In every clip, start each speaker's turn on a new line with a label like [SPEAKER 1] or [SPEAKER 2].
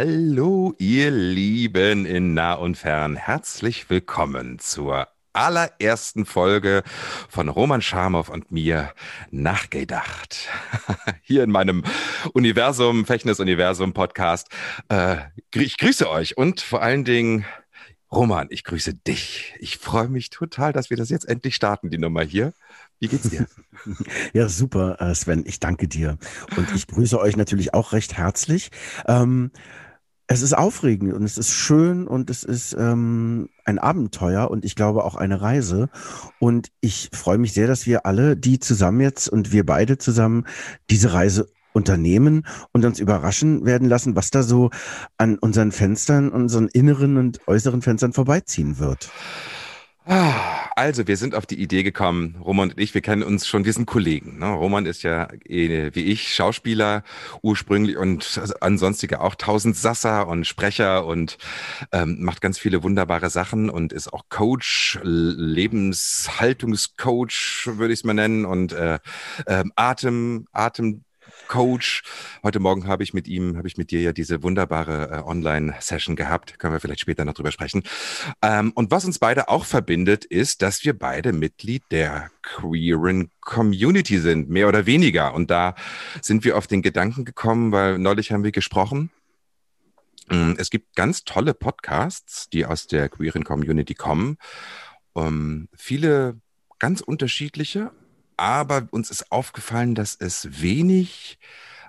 [SPEAKER 1] Hallo, ihr Lieben in nah und fern. Herzlich willkommen zur allerersten Folge von Roman Schamow und mir nachgedacht. Hier in meinem Universum, Fechnes Universum Podcast. Äh, ich grüße euch und vor allen Dingen Roman, ich grüße dich. Ich freue mich total, dass wir das jetzt endlich starten, die Nummer hier. Wie geht's dir?
[SPEAKER 2] Ja, super, äh, Sven. Ich danke dir. Und ich grüße euch natürlich auch recht herzlich. Ähm, es ist aufregend und es ist schön und es ist ähm, ein Abenteuer und ich glaube auch eine Reise. Und ich freue mich sehr, dass wir alle, die zusammen jetzt und wir beide zusammen diese Reise unternehmen und uns überraschen werden lassen, was da so an unseren Fenstern, unseren inneren und äußeren Fenstern vorbeiziehen wird.
[SPEAKER 1] Also, wir sind auf die Idee gekommen, Roman und ich, wir kennen uns schon, wir sind Kollegen. Ne? Roman ist ja eh, wie ich Schauspieler ursprünglich und ansonstige auch tausend Sasser und Sprecher und ähm, macht ganz viele wunderbare Sachen und ist auch Coach, Lebenshaltungscoach, würde ich es mal nennen, und äh, ähm, Atem, Atem. Coach. Heute Morgen habe ich mit ihm, habe ich mit dir ja diese wunderbare äh, Online-Session gehabt. Können wir vielleicht später noch drüber sprechen. Ähm, und was uns beide auch verbindet, ist, dass wir beide Mitglied der queeren Community sind, mehr oder weniger. Und da sind wir auf den Gedanken gekommen, weil neulich haben wir gesprochen. Mm, Es gibt ganz tolle Podcasts, die aus der queeren Community kommen. Ähm, viele ganz unterschiedliche, aber uns ist aufgefallen, dass es wenig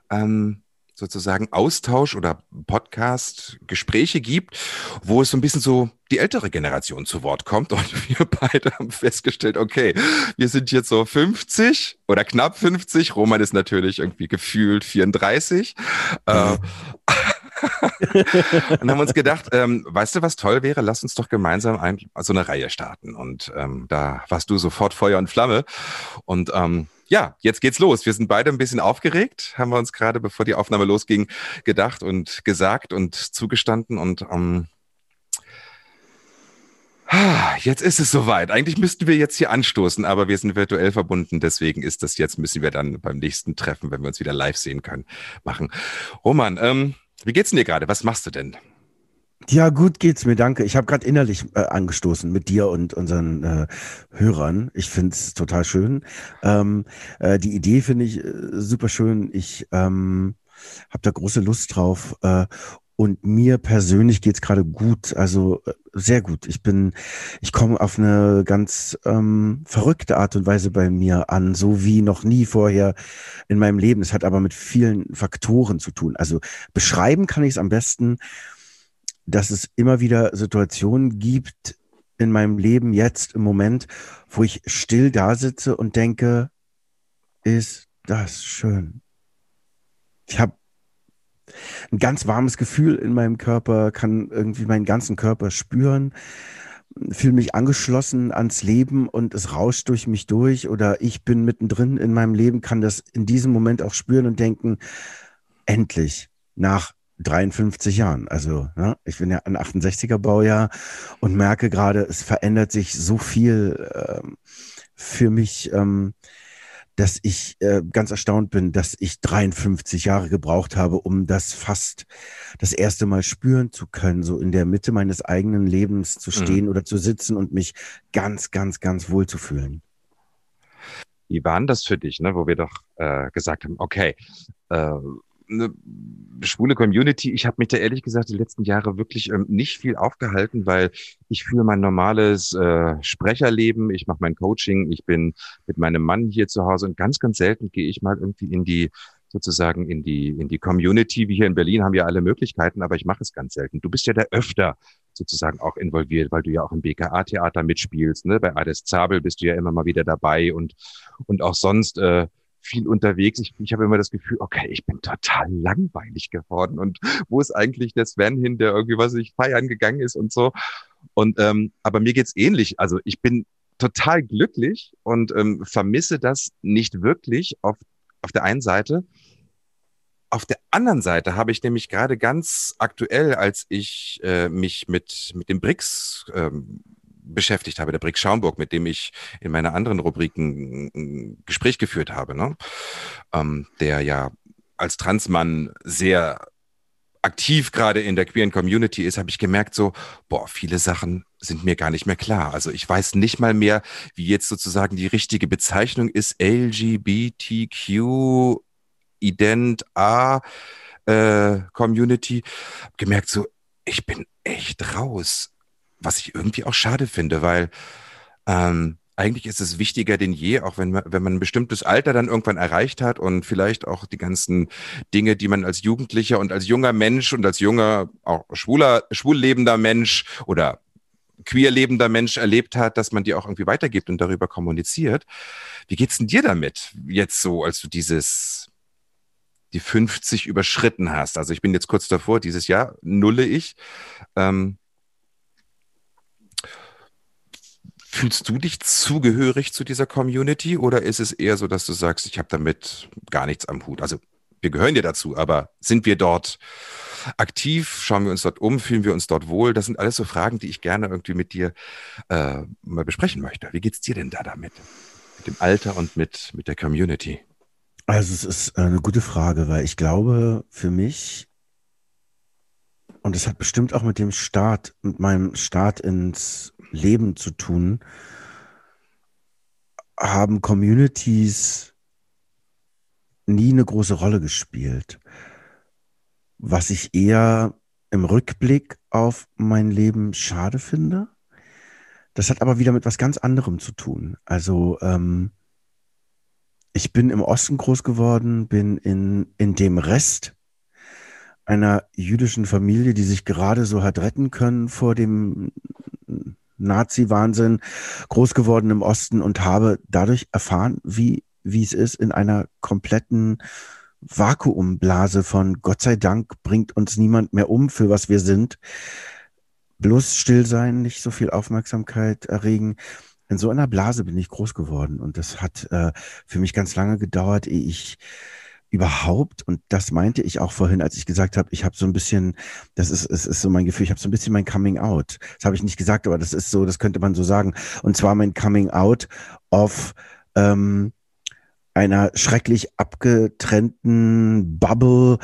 [SPEAKER 1] ähm, sozusagen Austausch oder Podcast-Gespräche gibt, wo es so ein bisschen so die ältere Generation zu Wort kommt. Und wir beide haben festgestellt, okay, wir sind jetzt so 50 oder knapp 50. Roman ist natürlich irgendwie gefühlt 34. Äh, und haben uns gedacht, ähm, weißt du, was toll wäre? Lass uns doch gemeinsam ein, so eine Reihe starten. Und ähm, da warst du sofort Feuer und Flamme. Und ähm, ja, jetzt geht's los. Wir sind beide ein bisschen aufgeregt, haben wir uns gerade, bevor die Aufnahme losging, gedacht und gesagt und zugestanden. Und ähm, jetzt ist es soweit. Eigentlich müssten wir jetzt hier anstoßen, aber wir sind virtuell verbunden. Deswegen ist das jetzt, müssen wir dann beim nächsten Treffen, wenn wir uns wieder live sehen können, machen. Roman, ähm, wie geht's denn dir gerade? Was machst du denn?
[SPEAKER 2] Ja, gut geht's mir, danke. Ich habe gerade innerlich äh, angestoßen mit dir und unseren äh, Hörern. Ich find's total schön. Ähm, äh, die Idee finde ich äh, super schön. Ich ähm, habe da große Lust drauf. Und mir persönlich geht's gerade gut, also äh, sehr gut. Ich bin, ich komme auf eine ganz ähm, verrückte Art und Weise bei mir an, so wie noch nie vorher in meinem Leben. Es hat aber mit vielen Faktoren zu tun. Also beschreiben kann ich es am besten dass es immer wieder Situationen gibt in meinem Leben jetzt im Moment, wo ich still da sitze und denke, ist das schön. Ich habe ein ganz warmes Gefühl in meinem Körper, kann irgendwie meinen ganzen Körper spüren, fühle mich angeschlossen ans Leben und es rauscht durch mich durch oder ich bin mittendrin in meinem Leben, kann das in diesem Moment auch spüren und denken, endlich nach 53 Jahren. Also ne, ich bin ja ein 68er Baujahr und merke gerade, es verändert sich so viel ähm, für mich, ähm, dass ich äh, ganz erstaunt bin, dass ich 53 Jahre gebraucht habe, um das fast das erste Mal spüren zu können, so in der Mitte meines eigenen Lebens zu stehen
[SPEAKER 1] Mhm.
[SPEAKER 2] oder zu sitzen und mich ganz, ganz, ganz wohl zu fühlen.
[SPEAKER 1] Wie war denn das für dich, ne, wo wir doch äh, gesagt haben, okay, äh, eine schwule Community, ich habe mich da ehrlich gesagt die letzten Jahre wirklich ähm, nicht viel aufgehalten, weil ich führe mein normales äh, Sprecherleben, ich mache mein Coaching, ich bin mit meinem Mann hier zu Hause und ganz, ganz selten gehe ich mal irgendwie in die sozusagen in die in die Community. Wir hier in Berlin haben ja alle Möglichkeiten, aber ich mache es ganz selten. Du bist ja da öfter sozusagen auch involviert, weil du ja auch im BKA-Theater mitspielst. Ne? Bei Ades Zabel bist du ja immer mal wieder dabei und und auch sonst äh, viel unterwegs. Ich, ich habe immer das Gefühl, okay, ich bin total langweilig geworden. Und wo ist eigentlich der Sven hin, der irgendwie, was ich feiern gegangen ist und so. Und ähm, aber mir geht's ähnlich. Also ich bin total glücklich und ähm, vermisse das nicht wirklich auf, auf der einen Seite. Auf der anderen Seite habe ich nämlich gerade ganz aktuell, als ich äh, mich mit, mit dem BRICS ähm, beschäftigt habe, der Brick Schaumburg, mit dem ich in meiner anderen Rubriken ein Gespräch geführt habe, ne? ähm, der ja als Transmann sehr aktiv gerade in der queeren Community ist, habe ich gemerkt, so, boah, viele Sachen sind mir gar nicht mehr klar. Also ich weiß nicht mal mehr, wie jetzt sozusagen die richtige Bezeichnung ist, LGBTQ Ident A äh, Community. Hab gemerkt, so, ich bin echt raus was ich irgendwie auch schade finde, weil ähm, eigentlich ist es wichtiger denn je, auch wenn man, wenn man ein bestimmtes Alter dann irgendwann erreicht hat und vielleicht auch die ganzen Dinge, die man als Jugendlicher und als junger Mensch und als junger, auch schwuler, schwul lebender Mensch oder queer lebender Mensch erlebt hat, dass man die auch irgendwie weitergibt und darüber kommuniziert. Wie geht's denn dir damit jetzt so, als du dieses, die 50 überschritten hast? Also ich bin jetzt kurz davor, dieses Jahr nulle ich. Ähm, Fühlst du dich zugehörig zu dieser Community oder ist es eher so, dass du sagst, ich habe damit gar nichts am Hut? Also wir gehören dir dazu, aber sind wir dort aktiv? Schauen wir uns dort um? Fühlen wir uns dort wohl? Das sind alles so Fragen, die ich gerne irgendwie mit dir äh, mal besprechen möchte. Wie geht's dir denn da damit? Mit dem Alter und mit, mit der Community?
[SPEAKER 2] Also es ist eine gute Frage, weil ich glaube, für mich, und es hat bestimmt auch mit dem Start, mit meinem Start ins Leben zu tun, haben Communities nie eine große Rolle gespielt. Was ich eher im Rückblick auf mein Leben schade finde. Das hat aber wieder mit was ganz anderem zu tun. Also ähm, ich bin im Osten groß geworden, bin in, in dem Rest einer jüdischen Familie, die sich gerade so hat retten können vor dem Nazi-Wahnsinn groß geworden im Osten und habe dadurch erfahren, wie, wie es ist, in einer kompletten Vakuumblase von Gott sei Dank bringt uns niemand mehr um, für was wir sind. Bloß still sein, nicht so viel Aufmerksamkeit erregen. In so einer Blase bin ich groß geworden und das hat äh, für mich ganz lange gedauert, ehe ich überhaupt, und das meinte ich auch vorhin, als ich gesagt habe, ich habe so ein bisschen, das ist, es ist so mein Gefühl, ich habe so ein bisschen mein Coming Out. Das habe ich nicht gesagt, aber das ist so, das könnte man so sagen. Und zwar mein Coming Out of ähm, einer schrecklich abgetrennten Bubble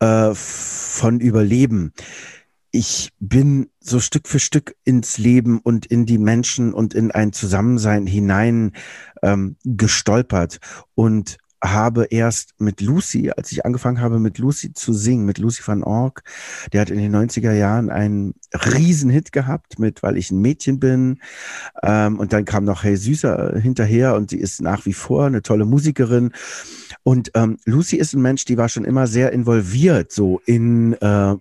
[SPEAKER 2] äh, von Überleben. Ich bin so Stück für Stück ins Leben und in die Menschen und in ein Zusammensein hinein ähm, gestolpert und habe erst mit Lucy, als ich angefangen habe, mit Lucy zu singen, mit Lucy van Ork, der hat in den 90er Jahren einen Riesenhit gehabt mit Weil ich ein Mädchen bin. Ähm, und dann kam noch Hey Süßer hinterher und sie ist nach wie vor eine tolle Musikerin. Und ähm, Lucy ist ein Mensch, die war schon immer sehr involviert, so in äh,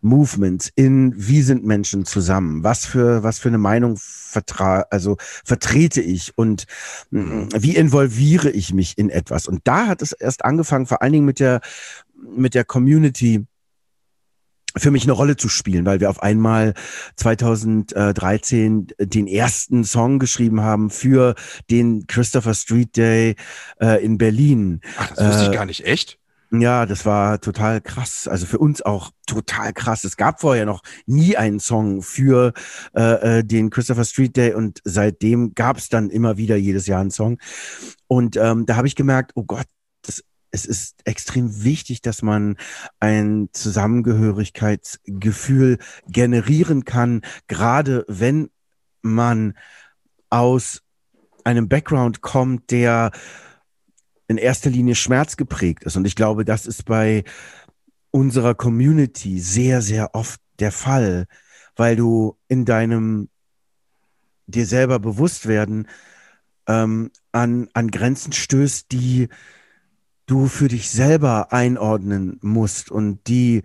[SPEAKER 2] Movements, in wie sind Menschen zusammen, was für, was für eine Meinung vertra also vertrete ich und mhm. wie involviere ich mich in etwas. Und da hat es erst angefangen, vor allen Dingen mit der, mit der Community, für mich eine Rolle zu spielen, weil wir auf einmal 2013 den ersten Song geschrieben haben für den Christopher Street Day äh, in Berlin.
[SPEAKER 1] Ach, das wusste äh, ich gar nicht, echt?
[SPEAKER 2] Ja, das war total krass. Also für uns auch total krass. Es gab vorher noch nie einen Song für äh, äh den Christopher Street Day und seitdem gab es dann immer wieder jedes Jahr einen Song. Und ähm, da habe ich gemerkt, oh Gott, das es ist extrem wichtig, dass man ein Zusammengehörigkeitsgefühl generieren kann, gerade wenn man aus einem Background kommt, der in erster Linie schmerzgeprägt ist. Und ich glaube, das ist bei unserer Community sehr, sehr oft der Fall, weil du in deinem dir selber bewusst werden ähm, an, an Grenzen stößt, die du für dich selber einordnen musst und die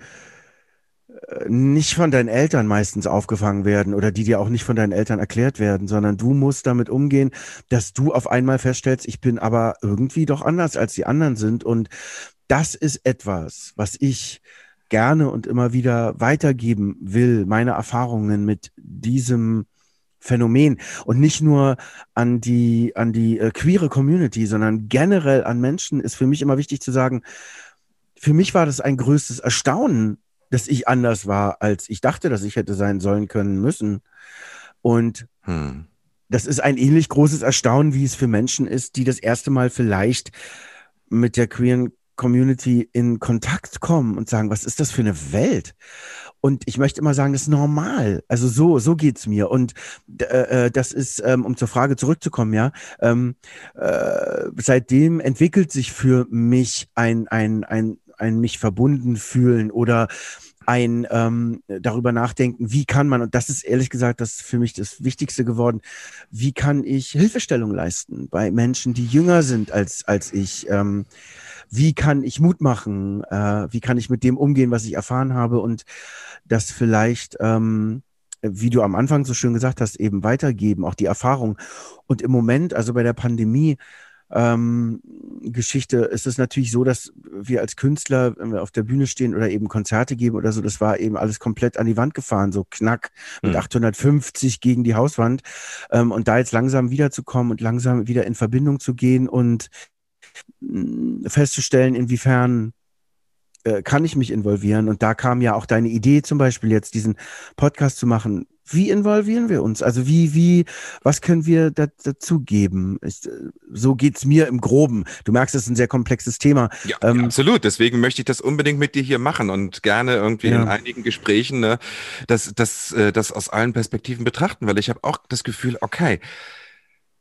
[SPEAKER 2] nicht von deinen Eltern meistens aufgefangen werden oder die dir auch nicht von deinen Eltern erklärt werden, sondern du musst damit umgehen, dass du auf einmal feststellst, ich bin aber irgendwie doch anders als die anderen sind. Und das ist etwas, was ich gerne und immer wieder weitergeben will, meine Erfahrungen mit diesem Phänomen und nicht nur an die an die äh, queere Community, sondern generell an Menschen ist für mich immer wichtig zu sagen, für mich war das ein größtes Erstaunen, dass ich anders war, als ich dachte, dass ich hätte sein sollen können müssen. Und hm. das ist ein ähnlich großes Erstaunen, wie es für Menschen ist, die das erste Mal vielleicht mit der queeren Community in Kontakt kommen und sagen, was ist das für eine Welt? Und ich möchte immer sagen, das ist normal. Also so, so geht's mir. Und äh, äh, das ist, ähm, um zur Frage zurückzukommen, ja, ähm, äh, seitdem entwickelt sich für mich ein, ein, ein, ein mich verbunden fühlen oder ein ähm, darüber nachdenken, wie kann man, und das ist ehrlich gesagt das für mich das Wichtigste geworden, wie kann ich Hilfestellung leisten bei Menschen, die jünger sind als, als ich? Ähm, wie kann ich Mut machen? Äh, wie kann ich mit dem umgehen, was ich erfahren habe und das vielleicht, ähm, wie du am Anfang so schön gesagt hast, eben weitergeben, auch die Erfahrung. Und im Moment, also bei der Pandemie, ähm, Geschichte ist es natürlich so, dass wir als Künstler, wenn wir auf der Bühne stehen oder eben Konzerte geben oder so, das war eben alles komplett an die Wand gefahren, so knack mit mhm. 850 gegen die Hauswand. Ähm, und da jetzt langsam wiederzukommen und langsam wieder in Verbindung zu gehen und mh, mm, festzustellen, inwiefern äh, kann ich mich involvieren. Und da kam ja auch deine Idee zum Beispiel jetzt, diesen Podcast zu machen wie involvieren wir uns? Also wie, wie, was können wir da, dazu geben? Ich, so geht's mir im Groben. Du merkst, es ist ein sehr komplexes Thema.
[SPEAKER 1] Ja, ähm, absolut. Deswegen möchte ich das unbedingt mit dir hier machen und gerne irgendwie ja. in einigen Gesprächen ne, das, das, äh, das aus allen Perspektiven betrachten, weil ich habe auch das Gefühl, okay,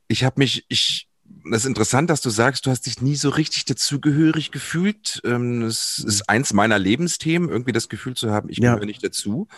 [SPEAKER 1] ich habe mich, ich, das ist interessant, dass du sagst, du hast dich nie so richtig dazugehörig gefühlt. Ähm, es ist eins meiner Lebensthemen, irgendwie das Gefühl zu haben, ich gehöre nicht dazu.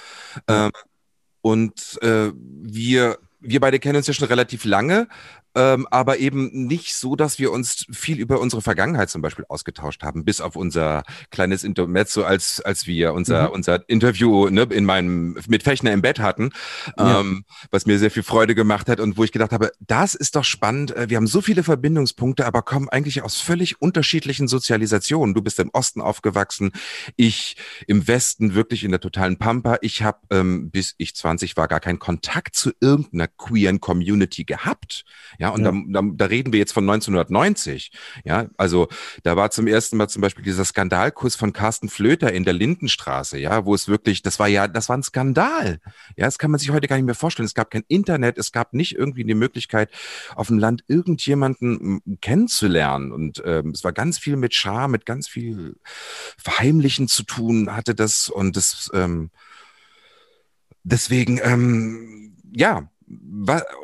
[SPEAKER 1] Und äh, wir, wir beide kennen uns ja schon relativ lange ähm, aber eben nicht so, dass wir uns viel über unsere Vergangenheit zum Beispiel ausgetauscht haben, bis auf unser kleines Intermezzo, als, als wir unser, mhm. unser Interview ne, in meinem, mit Fechner im Bett hatten, ja. ähm, was mir sehr viel Freude gemacht hat und wo ich gedacht habe, das ist doch spannend. Äh, wir haben so viele Verbindungspunkte, aber kommen eigentlich aus völlig unterschiedlichen Sozialisationen. Du bist im Osten aufgewachsen, ich im Westen wirklich in der totalen Pampa. Ich habe, ähm, bis ich 20 war, gar keinen Kontakt zu irgendeiner queeren Community gehabt. Ja, und ja. Da, da, da reden wir jetzt von 1990. Ja, also da war zum ersten Mal zum Beispiel dieser Skandalkuss von Carsten Flöter in der Lindenstraße, ja, wo es wirklich, das war ja, das war ein Skandal. Ja, das kann man sich heute gar nicht mehr vorstellen. Es gab kein Internet, es gab nicht irgendwie die Möglichkeit, auf dem Land irgendjemanden kennenzulernen. Und ähm, es war ganz viel mit Scham, mit ganz viel Verheimlichen zu tun hatte das. Und das ähm, deswegen, ähm, ja,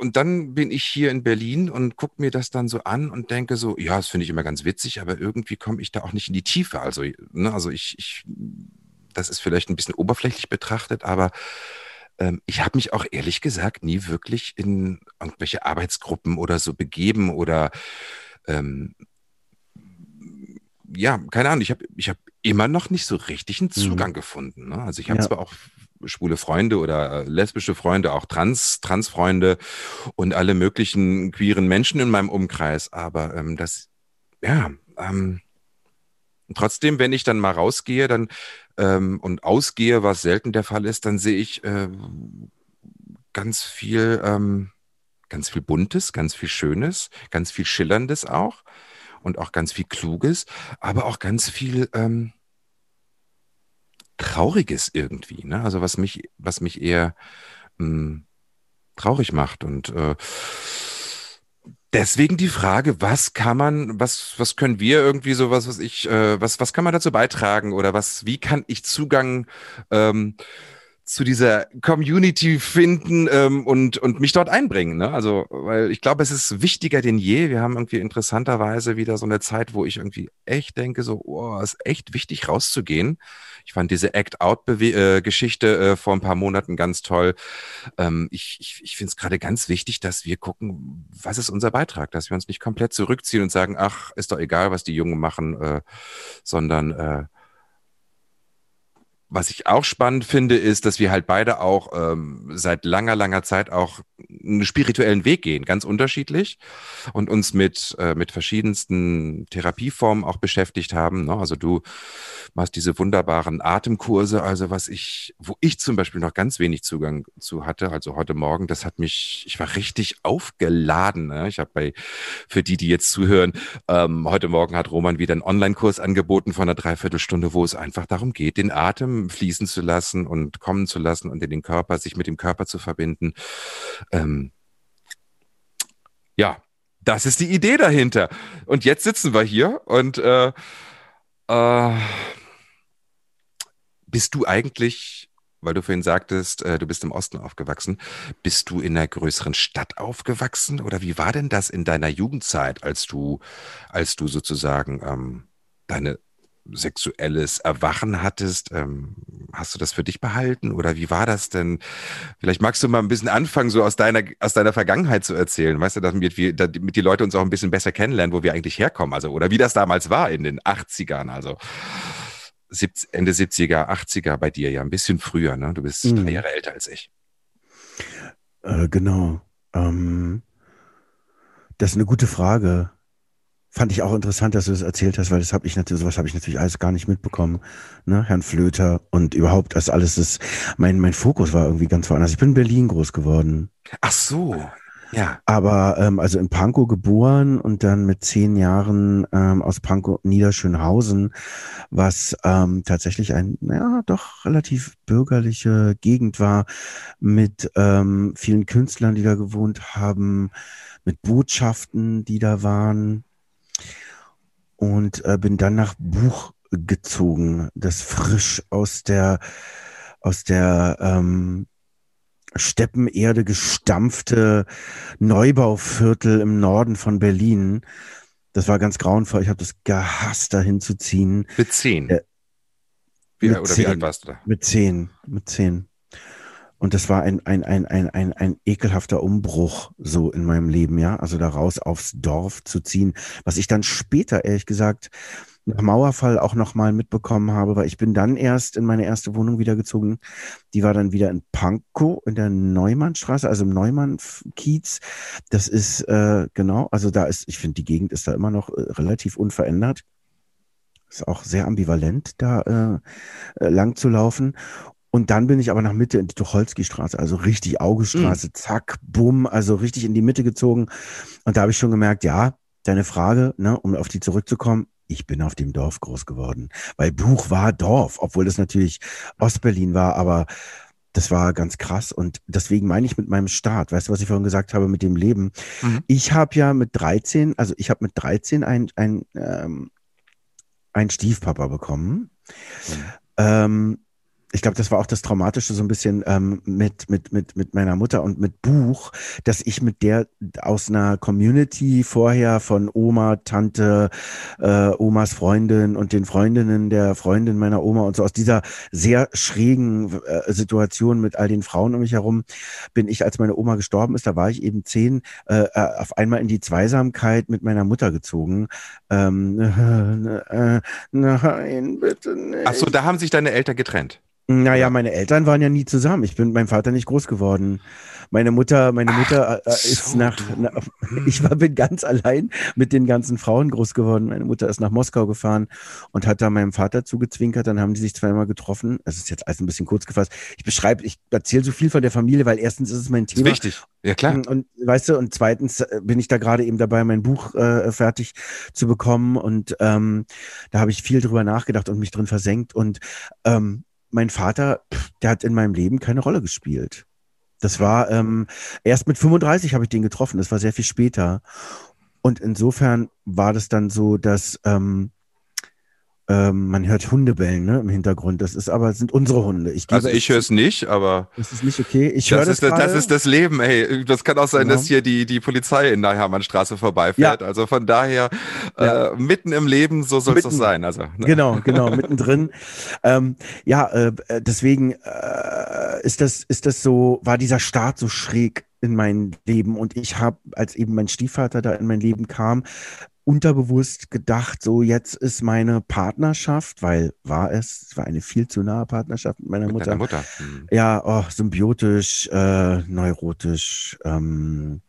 [SPEAKER 1] und dann bin ich hier in Berlin und gucke mir das dann so an und denke so, ja, das finde ich immer ganz witzig, aber irgendwie komme ich da auch nicht in die Tiefe. Also, ne, also ich, ich, das ist vielleicht ein bisschen oberflächlich betrachtet, aber ähm, ich habe mich auch ehrlich gesagt nie wirklich in irgendwelche Arbeitsgruppen oder so begeben oder ähm, ja, keine Ahnung, ich habe ich hab immer noch nicht so richtig einen mhm. Zugang mhm. gefunden. Ne? Also ich habe ja. zwar auch schwule Freunde oder äh, lesbische Freunde, auch Trans, Transfreunde und alle möglichen queeren Menschen in meinem Umkreis. Aber ähm, das, ja, ähm, trotzdem, wenn ich dann mal rausgehe dann ähm, und ausgehe, was selten der Fall ist, dann sehe ich äh, ganz viel, ähm, ganz viel Buntes, ganz viel Schönes, ganz viel Schillerndes auch und auch ganz viel Kluges, aber auch ganz viel ähm, Trauriges irgendwie, ne? Also was mich, was mich eher mh, hm, traurig macht. Und äh, deswegen die Frage, was kann man, was, was können wir irgendwie so was, was ich, äh, was, was kann man dazu beitragen oder was, wie kann ich Zugang ähm, zu dieser Community finden ähm, und, und mich dort einbringen. Ne? Also, weil ich glaube, es ist wichtiger denn je. Wir haben irgendwie interessanterweise wieder so eine Zeit, wo ich irgendwie echt denke, so, oh, ist echt wichtig rauszugehen. Ich fand diese Act-Out-Geschichte äh, äh, vor ein paar Monaten ganz toll. Ähm, ich ich, ich finde es gerade ganz wichtig, dass wir gucken, was ist unser Beitrag, dass wir uns nicht komplett zurückziehen und sagen, ach, ist doch egal, was die Jungen machen, äh, sondern äh, was ich auch spannend finde, ist, dass wir halt beide auch ähm, seit langer, langer Zeit auch einen spirituellen Weg gehen, ganz unterschiedlich und uns mit, äh, mit verschiedensten Therapieformen auch beschäftigt haben. Ne? Also du machst diese wunderbaren Atemkurse, also was ich, wo ich zum Beispiel noch ganz wenig Zugang zu hatte, also heute Morgen, das hat mich, ich war richtig aufgeladen. Ne? Ich habe bei, für die, die jetzt zuhören, ähm, heute Morgen hat Roman wieder einen Online-Kurs angeboten von einer Dreiviertelstunde, wo es einfach darum geht, den Atem fließen zu lassen und kommen zu lassen und in den Körper, sich mit dem Körper zu verbinden. Ähm, ja, das ist die Idee dahinter. Und jetzt sitzen wir hier und äh, äh, bist du eigentlich, weil du vorhin sagtest, äh, du bist im Osten aufgewachsen, bist du in einer größeren Stadt aufgewachsen oder wie war denn das in deiner Jugendzeit, als du, als du sozusagen ähm, deine sexuelles Erwachen hattest. Ähm, hast du das für dich behalten oder wie war das denn? Vielleicht magst du mal ein bisschen anfangen, so aus deiner, aus deiner Vergangenheit zu erzählen. Weißt du, damit, wir, damit die Leute uns auch ein bisschen besser kennenlernen, wo wir eigentlich herkommen. Also, oder wie das damals war in den 80ern. Also Ende 70er, 80er bei dir ja, ein bisschen früher. Ne? Du bist mhm. drei Jahre älter als ich.
[SPEAKER 2] Äh, genau. Ähm, das ist eine gute Frage. Fand ich auch interessant, dass du das erzählt hast, weil das habe ich natürlich, sowas habe ich natürlich alles gar nicht mitbekommen. Ne? Herrn Flöter und überhaupt das alles ist, mein, mein Fokus war irgendwie ganz woanders. Ich bin in Berlin groß geworden.
[SPEAKER 1] Ach so. Ja.
[SPEAKER 2] Aber ähm, also in Pankow geboren und dann mit zehn Jahren ähm, aus Pankow Niederschönhausen, was ähm, tatsächlich ein, ja, doch relativ bürgerliche Gegend war, mit ähm, vielen Künstlern, die da gewohnt haben, mit Botschaften, die da waren und äh, bin dann nach Buch gezogen, das frisch aus der aus der ähm, Steppenerde gestampfte Neubauviertel im Norden von Berlin. Das war ganz grauenvoll. Ich habe das gehasst, da hinzuziehen.
[SPEAKER 1] Mit zehn. Äh, wie,
[SPEAKER 2] mit oder zehn, wie alt warst du da? Mit zehn. Mit zehn. Und das war ein, ein, ein, ein, ein, ein ekelhafter Umbruch so in meinem Leben, ja. Also da raus aufs Dorf zu ziehen, was ich dann später, ehrlich gesagt, nach Mauerfall auch nochmal mitbekommen habe, weil ich bin dann erst in meine erste Wohnung wiedergezogen. Die war dann wieder in Pankow in der Neumannstraße, also im Neumann-Kiez. Das ist, äh, genau, also da ist, ich finde, die Gegend ist da immer noch äh, relativ unverändert. Ist auch sehr ambivalent, da äh, äh lang zu laufen. Und dann bin ich aber nach Mitte in die Tucholsky-Straße, also richtig Augestraße, mhm. zack, bumm, also richtig in die Mitte gezogen. Und da habe ich schon gemerkt, ja, deine Frage, ne, um auf die zurückzukommen, ich bin auf dem Dorf groß geworden. Weil Buch war Dorf, obwohl das natürlich Ostberlin war, aber das war ganz krass. Und deswegen meine ich mit meinem Start, weißt du, was ich vorhin gesagt habe mit dem Leben? Mhm. Ich habe ja mit 13, also ich habe mit 13 ein, ein, ähm, ein Stiefpapa bekommen. Mhm. Ähm, ich glaube, das war auch das Traumatische so ein bisschen ähm, mit, mit, mit, mit meiner Mutter und mit Buch, dass ich mit der aus einer Community vorher von Oma, Tante, äh, Omas Freundin und den Freundinnen der Freundin meiner Oma und so aus dieser sehr schrägen äh, Situation mit all den Frauen um mich herum bin ich, als meine Oma gestorben ist, da war ich eben zehn, äh, äh auf einmal in die Zweisamkeit mit meiner Mutter gezogen. Ähm,
[SPEAKER 1] äh, nein, bitte nicht. Ach so, da haben sich deine Eltern getrennt.
[SPEAKER 2] Naja, meine Eltern waren ja nie zusammen. Ich bin mit meinem Vater nicht groß geworden. Meine Mutter, meine Ach, Mutter äh, ist so. nach, na, ich war bin ganz allein mit den ganzen Frauen groß geworden. Meine Mutter ist nach Moskau gefahren und hat da meinem Vater zugezwinkert. Dann haben die sich zweimal getroffen. Es ist jetzt alles ein bisschen kurz gefasst. Ich beschreibe, ich erzähle so viel von der Familie, weil erstens ist es mein Thema.
[SPEAKER 1] Ist wichtig. Ja, klar.
[SPEAKER 2] Und, und weißt du, und zweitens äh, bin ich da gerade eben dabei, mein Buch äh, fertig zu bekommen. Und ähm, da habe ich viel drüber nachgedacht und mich drin versenkt. Und ähm, mein Vater, der hat in meinem Leben keine Rolle gespielt. Das war ähm, erst mit 35 habe ich den getroffen. Das war sehr viel später. Und insofern war das dann so, dass ähm, ähm, man hört Hunde bellen ne, im Hintergrund. Das ist aber sind unsere Hunde.
[SPEAKER 1] Ich also ich höre es nicht, aber
[SPEAKER 2] das ist nicht okay.
[SPEAKER 1] Ich höre das. Ist, das, ist das Leben. Ey, das kann auch sein, genau. dass hier die die Polizei in der Hermannstraße vorbeifährt. Ja. Also von daher ja. äh, mitten im Leben, so soll es doch sein. Also
[SPEAKER 2] ne? genau, genau mittendrin. ähm, ja, äh, deswegen äh, ist das ist das so war dieser Start so schräg in mein Leben und ich habe als eben mein Stiefvater da in mein Leben kam unterbewusst gedacht, so jetzt ist meine Partnerschaft, weil war es, es war eine viel zu nahe Partnerschaft mit meiner mit Mutter.
[SPEAKER 1] Mutter. Hm.
[SPEAKER 2] Ja, oh, symbiotisch, äh, neurotisch, ähm,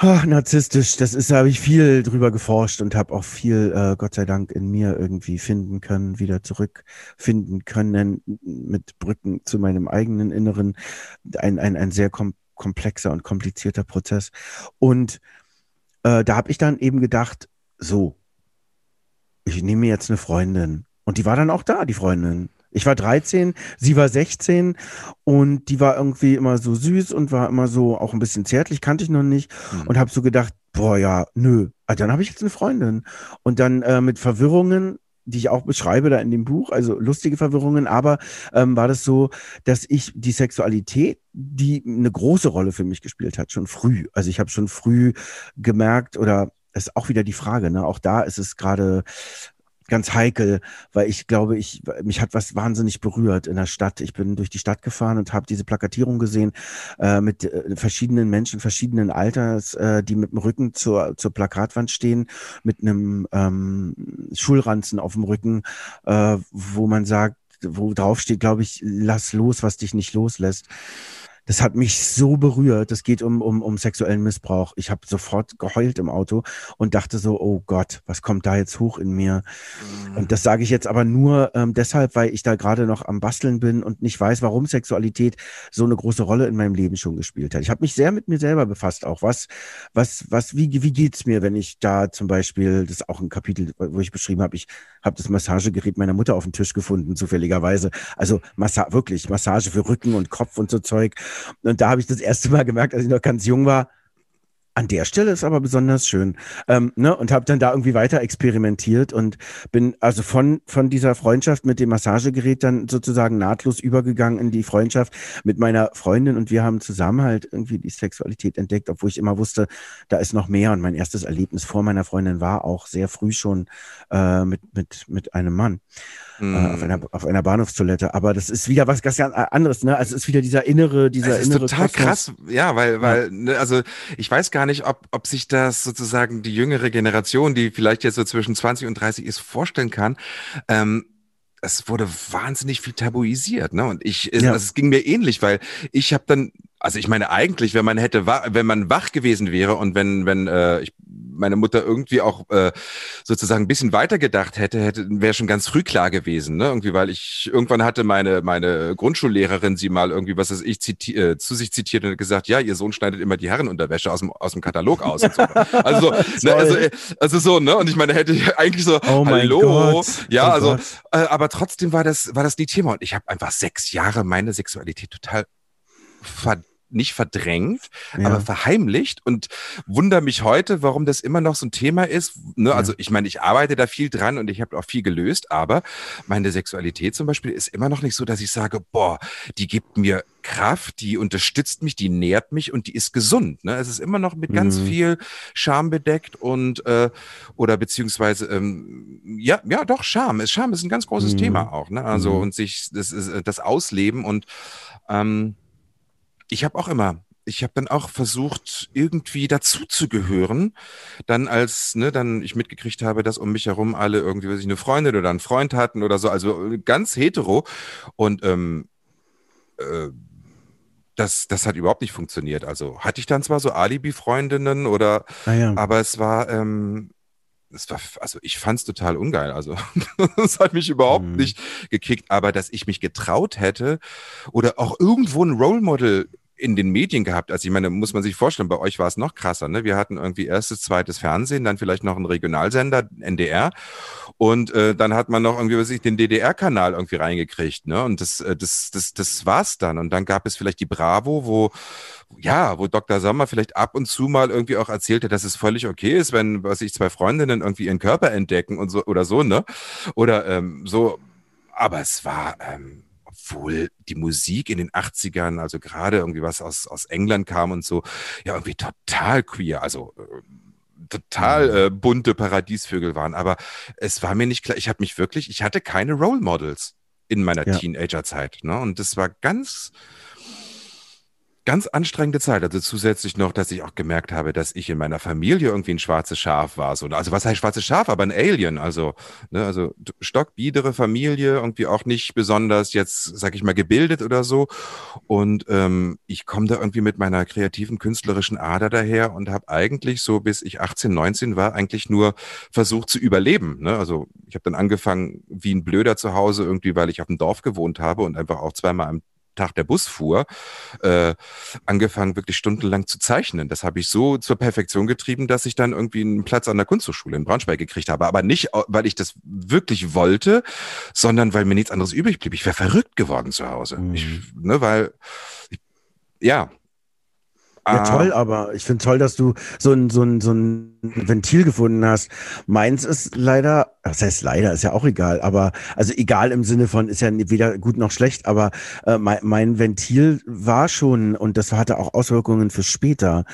[SPEAKER 2] oh, narzisstisch. Das ist, da habe ich viel drüber geforscht und habe auch viel, äh, Gott sei Dank, in mir irgendwie finden können, wieder zurückfinden können mit Brücken zu meinem eigenen Inneren. Ein, ein, ein sehr kom komplexer und komplizierter Prozess. Und äh, da habe ich dann eben gedacht, so, ich nehme mir jetzt eine Freundin. Und die war dann auch da, die Freundin. Ich war 13, sie war 16 und die war irgendwie immer so süß und war immer so auch ein bisschen zärtlich, kannte ich noch nicht mhm. und habe so gedacht, boah ja, nö, ah, dann habe ich jetzt eine Freundin. Und dann äh, mit Verwirrungen die ich auch beschreibe da in dem Buch, also lustige Verwirrungen, aber ähm, war das so, dass ich die Sexualität, die eine große Rolle für mich gespielt hat, schon früh. Also ich habe schon früh gemerkt oder ist auch wieder die Frage, ne? Auch da ist es gerade ganz heikel, weil ich glaube, ich mich hat was wahnsinnig berührt in der Stadt. Ich bin durch die Stadt gefahren und habe diese Plakatierung gesehen äh, mit äh, verschiedenen Menschen verschiedenen Alters, äh, die mit dem Rücken zur zur Plakatwand stehen, mit einem ähm, Schulranzen auf dem Rücken, äh, wo man sagt, wo drauf steht, glaube ich, lass los, was dich nicht loslässt das hat mich so berührt. Das geht um, um, um sexuellen Missbrauch. Ich habe sofort geheult im Auto und dachte so, oh Gott, was kommt da jetzt hoch in mir? Mhm. Und das sage ich jetzt aber nur ähm, deshalb, weil ich da gerade noch am Basteln bin und nicht weiß, warum Sexualität so eine große Rolle in meinem Leben schon gespielt hat. Ich habe mich sehr mit mir selber befasst auch. Was, was, was, wie, wie geht's mir, wenn ich da zum Beispiel, das ist auch ein Kapitel, wo ich beschrieben habe, ich habe das Massagegerät meiner Mutter auf dem Tisch gefunden, zufälligerweise. Also Massa wirklich, Massage für Rücken und Kopf und so Zeug. Und da habe ich das erste Mal gemerkt, als ich noch ganz jung war, an der Stelle ist aber besonders schön. Ähm, ne? Und habe dann da irgendwie weiter experimentiert und bin also von, von dieser Freundschaft mit dem Massagegerät dann sozusagen nahtlos übergegangen in die Freundschaft mit meiner Freundin und wir haben zusammen halt irgendwie die Sexualität entdeckt, obwohl ich immer wusste, da ist noch mehr. Und mein erstes Erlebnis vor meiner Freundin war auch sehr früh schon äh, mit, mit, mit einem Mann äh, auf, einer, mhm. auf einer Bahnhofstoilette. Aber das ist wieder was ganz anderes, ne? Also es ist wieder dieser innere, dieser
[SPEAKER 1] es
[SPEAKER 2] ist innere.
[SPEAKER 1] Total Kosmos. krass, ja, weil, weil. Ne, also ich weiß gar nicht, ob, ob sich das sozusagen die jüngere Generation, die vielleicht jetzt so zwischen 20 und 30 ist, vorstellen kann. Ähm, es wurde wahnsinnig viel tabuisiert, ne? Und ich, ja. also es ging mir ähnlich, weil ich habe dann also ich meine eigentlich, wenn man hätte, wenn man wach gewesen wäre und wenn, wenn äh, ich, meine Mutter irgendwie auch äh, sozusagen ein bisschen weiter gedacht hätte, hätte wäre schon ganz früh klar gewesen, ne? Irgendwie, weil ich irgendwann hatte meine meine Grundschullehrerin sie mal irgendwie was weiß ich ziti äh, zu sich zitiert und gesagt, ja, ihr Sohn schneidet immer die Herrenunterwäsche aus dem aus dem Katalog aus. Und so. Also ne, also äh, also so ne und ich meine hätte eigentlich so oh hallo, ja oh also äh, aber trotzdem war das war das nie Thema und ich habe einfach sechs Jahre meine Sexualität total verdammt nicht verdrängt, ja. aber verheimlicht und wundere mich heute, warum das immer noch so ein Thema ist. Ne? Ja. Also ich meine, ich arbeite da viel dran und ich habe auch viel gelöst, aber meine Sexualität zum Beispiel ist immer noch nicht so, dass ich sage, boah, die gibt mir Kraft, die unterstützt mich, die nährt mich und die ist gesund. Ne? Es ist immer noch mit ganz mhm. viel Scham bedeckt und äh, oder beziehungsweise ähm, ja, ja, doch Scham. Scham ist ein ganz großes mhm. Thema auch. Ne? Also mhm. und sich das, das Ausleben und ähm, ich habe auch immer, ich habe dann auch versucht, irgendwie dazuzugehören. Dann als, ne, dann ich mitgekriegt habe, dass um mich herum alle irgendwie, weiß ich, eine Freundin oder einen Freund hatten oder so, also ganz hetero. Und ähm, äh, das, das hat überhaupt nicht funktioniert. Also hatte ich dann zwar so Alibi-Freundinnen oder, ah ja. aber es war, ähm, es war, also ich fand es total ungeil. Also das hat mich überhaupt mhm. nicht gekickt, aber dass ich mich getraut hätte oder auch irgendwo ein Role Model in den Medien gehabt. Also ich meine, muss man sich vorstellen, bei euch war es noch krasser. Ne? Wir hatten irgendwie erstes, zweites Fernsehen, dann vielleicht noch einen Regionalsender, NDR. Und äh, dann hat man noch irgendwie, was ich, den DDR-Kanal irgendwie reingekriegt. Ne? Und das, äh, das, das, das war's dann. Und dann gab es vielleicht die Bravo, wo ja, wo Dr. Sommer vielleicht ab und zu mal irgendwie auch erzählte, dass es völlig okay ist, wenn, was ich, zwei Freundinnen irgendwie ihren Körper entdecken und so oder so, ne? Oder ähm, so. Aber es war ähm, obwohl die Musik in den 80ern, also gerade irgendwie was aus, aus England kam und so, ja, irgendwie total queer, also äh, total mhm. äh, bunte Paradiesvögel waren. Aber es war mir nicht klar, ich habe mich wirklich, ich hatte keine Role Models in meiner ja. Teenagerzeit. Ne? Und das war ganz, ganz anstrengende Zeit. Also zusätzlich noch, dass ich auch gemerkt habe, dass ich in meiner Familie irgendwie ein schwarzes Schaf war. So, also was heißt schwarzes Schaf? Aber ein Alien. Also, ne, also stockbiedere Familie, irgendwie auch nicht besonders jetzt, sag ich mal, gebildet oder so. Und ähm, ich komme da irgendwie mit meiner kreativen, künstlerischen Ader daher und habe eigentlich so, bis ich 18, 19 war, eigentlich nur versucht zu überleben. Ne? Also ich habe dann angefangen wie ein Blöder zu Hause irgendwie, weil ich auf dem Dorf gewohnt habe und einfach auch zweimal am Tag der Bus fuhr, äh, angefangen wirklich stundenlang zu zeichnen. Das habe ich so zur Perfektion getrieben, dass ich dann irgendwie einen Platz an der Kunsthochschule in Braunschweig gekriegt habe. Aber nicht, weil ich das wirklich wollte, sondern weil mir nichts anderes übrig blieb. Ich wäre verrückt geworden zu Hause. Mhm. Ich, ne, weil, ich, ja,
[SPEAKER 2] ja, ah. toll, aber ich finde toll, dass du so ein, so, ein, so ein Ventil gefunden hast. Meins ist leider, das heißt leider, ist ja auch egal, aber also egal im Sinne von, ist ja weder gut noch schlecht, aber äh, mein, mein Ventil war schon, und das hatte auch Auswirkungen für später,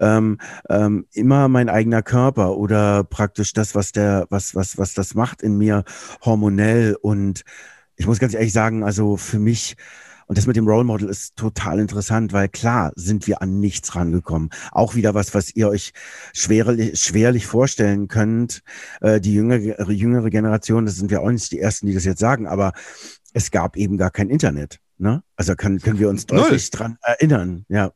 [SPEAKER 2] ähm, ähm, immer mein eigener Körper oder praktisch das, was der, was, was, was das macht in mir hormonell. Und ich muss ganz ehrlich sagen, also für mich, und das mit dem Role Model ist total interessant, weil klar sind wir an nichts rangekommen. Auch wieder was, was ihr euch schwerlich, schwerlich vorstellen könnt. Äh, die jüngere, jüngere Generation, das sind wir auch nicht die Ersten, die das jetzt sagen, aber es gab eben gar kein Internet. Ne? Also können, können wir uns deutlich Null. dran erinnern. Ja.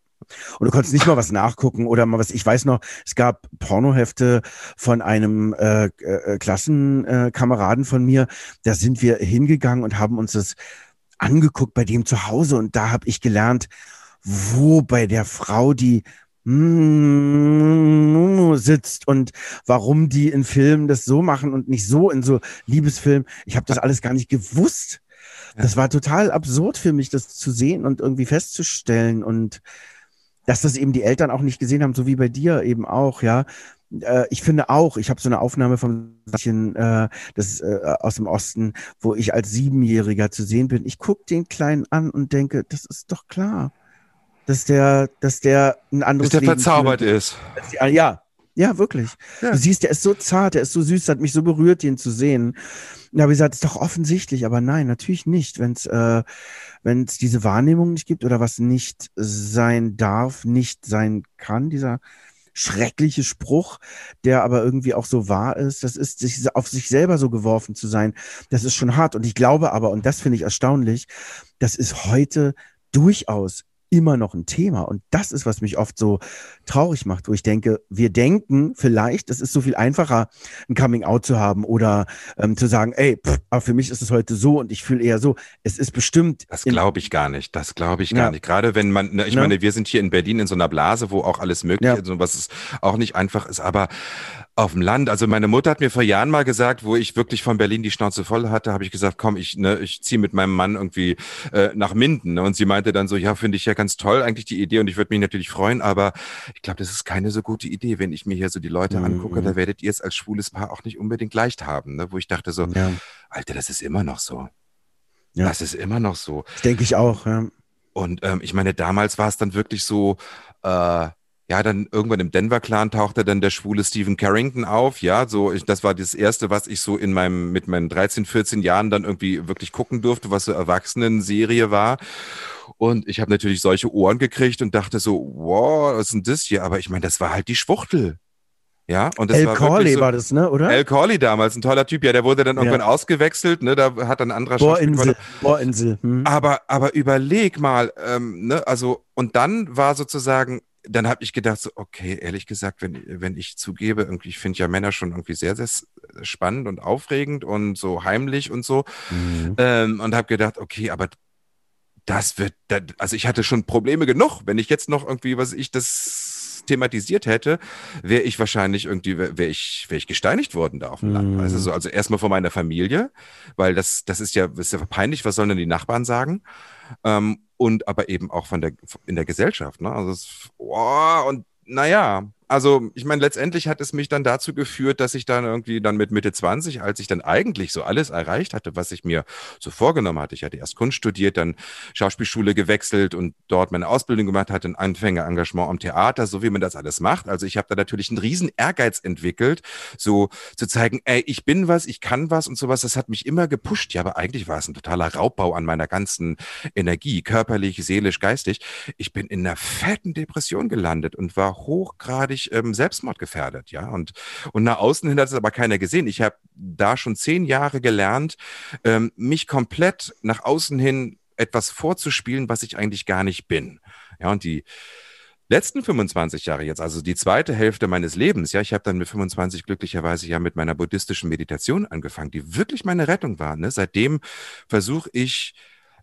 [SPEAKER 2] Und du konntest nicht mal was nachgucken oder mal was. Ich weiß noch, es gab Pornohefte von einem äh, äh, Klassenkameraden von mir. Da sind wir hingegangen und haben uns das angeguckt bei dem zu Hause und da habe ich gelernt, wo bei der Frau die sitzt und warum die in Filmen das so machen und nicht so in so Liebesfilmen. Ich habe das alles gar nicht gewusst. Das war total absurd für mich, das zu sehen und irgendwie festzustellen und dass das eben die Eltern auch nicht gesehen haben, so wie bei dir eben auch, ja äh, ich finde auch, ich habe so eine Aufnahme von äh, das äh, aus dem Osten, wo ich als Siebenjähriger zu sehen bin. Ich gucke den Kleinen an und denke, das ist doch klar, dass der, dass der ein anderes
[SPEAKER 1] dass der Leben verzaubert führt. ist.
[SPEAKER 2] Die, ja, ja, wirklich. Ja. Du siehst, der ist so zart, der ist so süß, hat mich so berührt, ihn zu sehen. Da habe ich gesagt, ist doch offensichtlich, aber nein, natürlich nicht. Wenn es äh, wenn's diese Wahrnehmung nicht gibt oder was nicht sein darf, nicht sein kann, dieser schreckliche Spruch, der aber irgendwie auch so wahr ist. Das ist, sich auf sich selber so geworfen zu sein. Das ist schon hart. Und ich glaube aber, und das finde ich erstaunlich, das ist heute durchaus immer noch ein Thema. Und das ist, was mich oft so traurig macht, wo ich denke, wir denken vielleicht, es ist so viel einfacher, ein Coming Out zu haben oder ähm, zu sagen, ey, pff, aber für mich ist es heute so und ich fühle eher so. Es ist bestimmt.
[SPEAKER 1] Das glaube ich gar nicht. Das glaube ich gar ja. nicht. Gerade wenn man, ne, ich ja. meine, wir sind hier in Berlin in so einer Blase, wo auch alles möglich ja. ist und was es auch nicht einfach ist. Aber auf dem Land. Also meine Mutter hat mir vor Jahren mal gesagt, wo ich wirklich von Berlin die Schnauze voll hatte, habe ich gesagt, komm, ich, ne, ich ziehe mit meinem Mann irgendwie äh, nach Minden. Und sie meinte dann so, ja, finde ich ja ganz toll eigentlich die Idee und ich würde mich natürlich freuen, aber ich glaube, das ist keine so gute Idee, wenn ich mir hier so die Leute mhm. angucke, da werdet ihr es als schwules Paar auch nicht unbedingt leicht haben. Ne? Wo ich dachte so, ja. Alter, das ist immer noch so. Ja. Das ist immer noch so.
[SPEAKER 2] Denke ich auch, ja.
[SPEAKER 1] Und ähm, ich meine, damals war es dann wirklich so, äh, ja, dann irgendwann im Denver-Clan tauchte dann der schwule Stephen Carrington auf. Ja, so, ich, das war das erste, was ich so in meinem, mit meinen 13, 14 Jahren dann irgendwie wirklich gucken durfte, was so Erwachsenen-Serie war. Und ich habe natürlich solche Ohren gekriegt und dachte so, wow, was ist denn das hier? Aber ich meine, das war halt die Schwuchtel. Ja, und das
[SPEAKER 2] El
[SPEAKER 1] war
[SPEAKER 2] Corley
[SPEAKER 1] so,
[SPEAKER 2] war das, ne, oder?
[SPEAKER 1] El Corley damals, ein toller Typ, ja, der wurde dann irgendwann ja. ausgewechselt, ne, da hat dann ein anderer
[SPEAKER 2] Bohrinsel, Bohrinsel.
[SPEAKER 1] Hm. Aber, aber überleg mal, ähm, ne, also, und dann war sozusagen dann habe ich gedacht, so, okay, ehrlich gesagt, wenn, wenn ich zugebe, irgendwie, ich finde ja Männer schon irgendwie sehr, sehr spannend und aufregend und so heimlich und so. Mhm. Ähm, und habe gedacht, okay, aber das wird, also ich hatte schon Probleme genug. Wenn ich jetzt noch irgendwie, was ich das thematisiert hätte, wäre ich wahrscheinlich irgendwie, wäre ich, wäre ich gesteinigt worden da auf dem Land. Also, so, also erstmal von meiner Familie, weil das, das ist ja, das ist ja peinlich, was sollen denn die Nachbarn sagen? Ähm, und aber eben auch von der, in der Gesellschaft. Ne? Also es, oh, und naja, also ich meine, letztendlich hat es mich dann dazu geführt, dass ich dann irgendwie dann mit Mitte 20, als ich dann eigentlich so alles erreicht hatte, was ich mir so vorgenommen hatte. Ich hatte erst Kunst studiert, dann Schauspielschule gewechselt und dort meine Ausbildung gemacht, hatte ein Anfängerengagement am Theater, so wie man das alles macht. Also ich habe da natürlich einen riesen Ehrgeiz entwickelt, so zu zeigen, ey, ich bin was, ich kann was und sowas. Das hat mich immer gepusht. Ja, aber eigentlich war es ein totaler Raubbau an meiner ganzen Energie, körperlich, seelisch, geistig. Ich bin in einer fetten Depression gelandet und war hochgradig wirklich ähm, selbstmordgefährdet, ja. Und, und nach außen hin hat es aber keiner gesehen. Ich habe da schon zehn Jahre gelernt, ähm, mich komplett nach außen hin etwas vorzuspielen, was ich eigentlich gar nicht bin. Ja, und die letzten 25 Jahre jetzt, also die zweite Hälfte meines Lebens, ja, ich habe dann mit 25 glücklicherweise ja mit meiner buddhistischen Meditation angefangen, die wirklich meine Rettung war. Ne? Seitdem versuche ich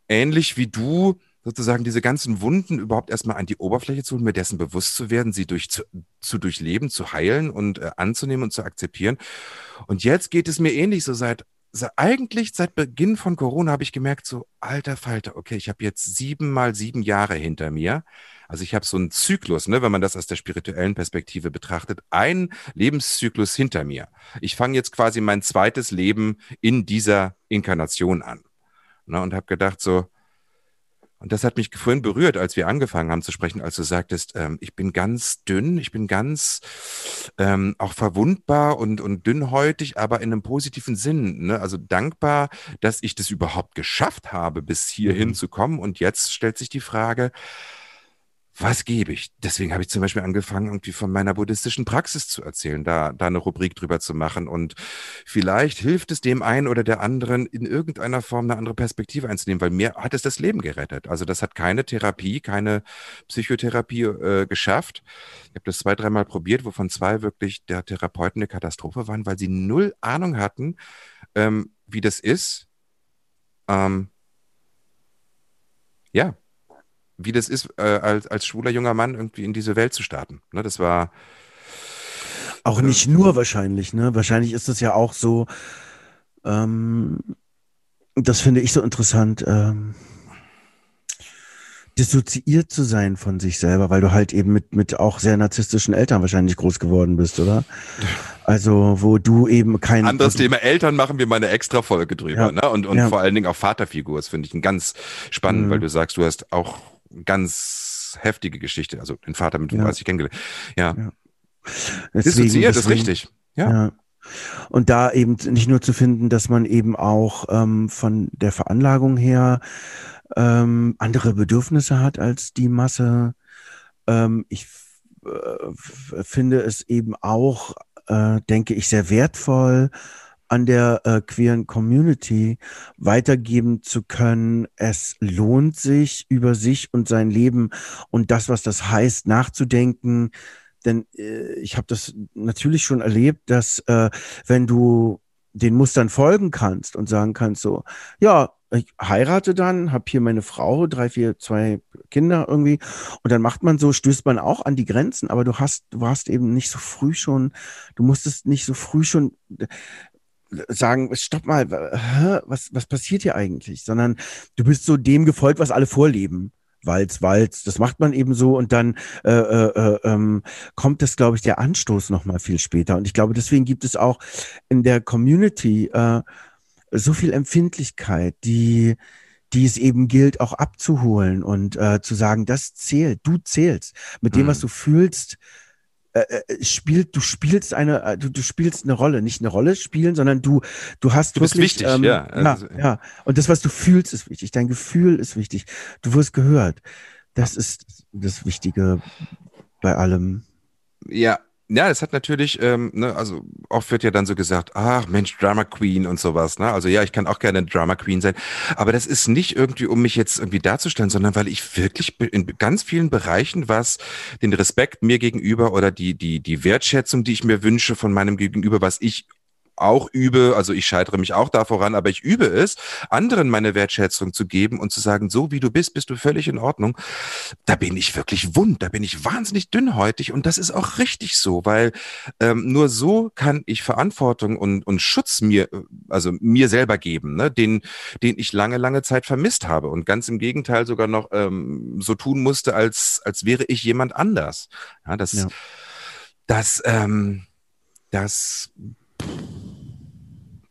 [SPEAKER 1] ähnlich wie du sozusagen diese ganzen Wunden überhaupt erstmal an die Oberfläche zu holen, mir dessen bewusst zu werden, sie durch, zu, zu durchleben, zu heilen und äh, anzunehmen und zu akzeptieren. Und jetzt geht es mir ähnlich so seit eigentlich seit Beginn von Corona habe ich gemerkt, so alter Falter, okay, ich habe jetzt sieben mal sieben Jahre hinter mir. Also ich habe so einen Zyklus, ne, wenn man das aus der spirituellen Perspektive betrachtet, ein Lebenszyklus hinter mir. Ich fange jetzt quasi mein zweites Leben in dieser Inkarnation an. Ne, und habe gedacht so, und das hat mich vorhin berührt, als wir angefangen haben zu sprechen, als du sagtest, ähm, ich bin ganz dünn, ich bin ganz ähm, auch verwundbar und, und dünnhäutig, aber in einem positiven Sinn. Ne? Also dankbar, dass ich das überhaupt geschafft habe, bis hierhin mhm. zu kommen. Und jetzt stellt sich die Frage, was gebe ich? Deswegen habe ich zum Beispiel angefangen, irgendwie von meiner buddhistischen Praxis zu erzählen, da, da eine Rubrik drüber zu machen. Und vielleicht hilft es dem einen oder der anderen, in irgendeiner Form eine andere Perspektive einzunehmen, weil mir hat es das Leben gerettet. Also das hat keine Therapie, keine Psychotherapie äh, geschafft. Ich habe das zwei, dreimal probiert, wovon zwei wirklich der Therapeuten eine Katastrophe waren, weil sie null Ahnung hatten, ähm, wie das ist. Ähm, ja, wie das ist, äh, als, als schwuler junger Mann irgendwie in diese Welt zu starten. Ne, das war.
[SPEAKER 2] Auch nicht äh, nur wahrscheinlich, ne? Wahrscheinlich ist es ja auch so, ähm, das finde ich so interessant, ähm, dissoziiert zu sein von sich selber, weil du halt eben mit, mit auch sehr narzisstischen Eltern wahrscheinlich groß geworden bist, oder? Also, wo du eben kein.
[SPEAKER 1] Anderes Thema Eltern machen wir mal eine extra Folge drüber, ja, ne? Und, und ja. vor allen Dingen auch Vaterfigur. Das finde ich ein ganz spannend, mhm. weil du sagst, du hast auch ganz heftige Geschichte. Also den Vater mit 35 ja. kennengelernt. Ja. ja.
[SPEAKER 2] Deswegen, Dissoziiert ist richtig. Ja. ja. Und da eben nicht nur zu finden, dass man eben auch ähm, von der Veranlagung her ähm, andere Bedürfnisse hat als die Masse. Ähm, ich äh, finde es eben auch, äh, denke ich, sehr wertvoll, an der äh, queeren Community weitergeben zu können. Es lohnt sich, über sich und sein Leben und das, was das heißt, nachzudenken. Denn äh, ich habe das natürlich schon erlebt, dass äh, wenn du den Mustern folgen kannst und sagen kannst so, ja, ich heirate dann, habe hier meine Frau, drei, vier, zwei Kinder irgendwie und dann macht man so, stößt man auch an die Grenzen, aber du hast, du warst eben nicht so früh schon, du musstest nicht so früh schon sagen, stopp mal, was, was passiert hier eigentlich? Sondern du bist so dem gefolgt, was alle vorleben. Walz, Walz, das macht man eben so und dann äh, äh, äh, ähm, kommt das, glaube ich, der Anstoß nochmal viel später. Und ich glaube, deswegen gibt es auch in der Community äh, so viel Empfindlichkeit, die, die es eben gilt, auch abzuholen und äh, zu sagen, das zählt, du zählst. Mit dem, was mhm. du fühlst, äh, äh, spielt, du spielst eine, äh, du, du spielst eine Rolle, nicht eine Rolle spielen, sondern du, du hast
[SPEAKER 1] du bist wirklich, wichtig, ähm, ja.
[SPEAKER 2] Also, ja, ja. Und das, was du fühlst, ist wichtig. Dein Gefühl ist wichtig. Du wirst gehört. Das ist das Wichtige bei allem.
[SPEAKER 1] Ja, ja, es hat natürlich, ähm, ne, also oft wird ja dann so gesagt, ach Mensch, Drama Queen und sowas. Ne? Also ja, ich kann auch gerne Drama Queen sein, aber das ist nicht irgendwie, um mich jetzt irgendwie darzustellen, sondern weil ich wirklich in ganz vielen Bereichen, was den Respekt mir gegenüber oder die die die Wertschätzung, die ich mir wünsche von meinem Gegenüber, was ich auch übe, also ich scheitere mich auch da voran, aber ich übe es, anderen meine Wertschätzung zu geben und zu sagen, so wie du bist, bist du völlig in Ordnung. Da bin ich wirklich wund, da bin ich wahnsinnig dünnhäutig und das ist auch richtig so, weil ähm, nur so kann ich Verantwortung und, und Schutz mir, also mir selber geben, ne, den, den ich lange, lange Zeit vermisst habe und ganz im Gegenteil sogar noch ähm, so tun musste, als, als wäre ich jemand anders. Ja, das ja dass, ähm, dass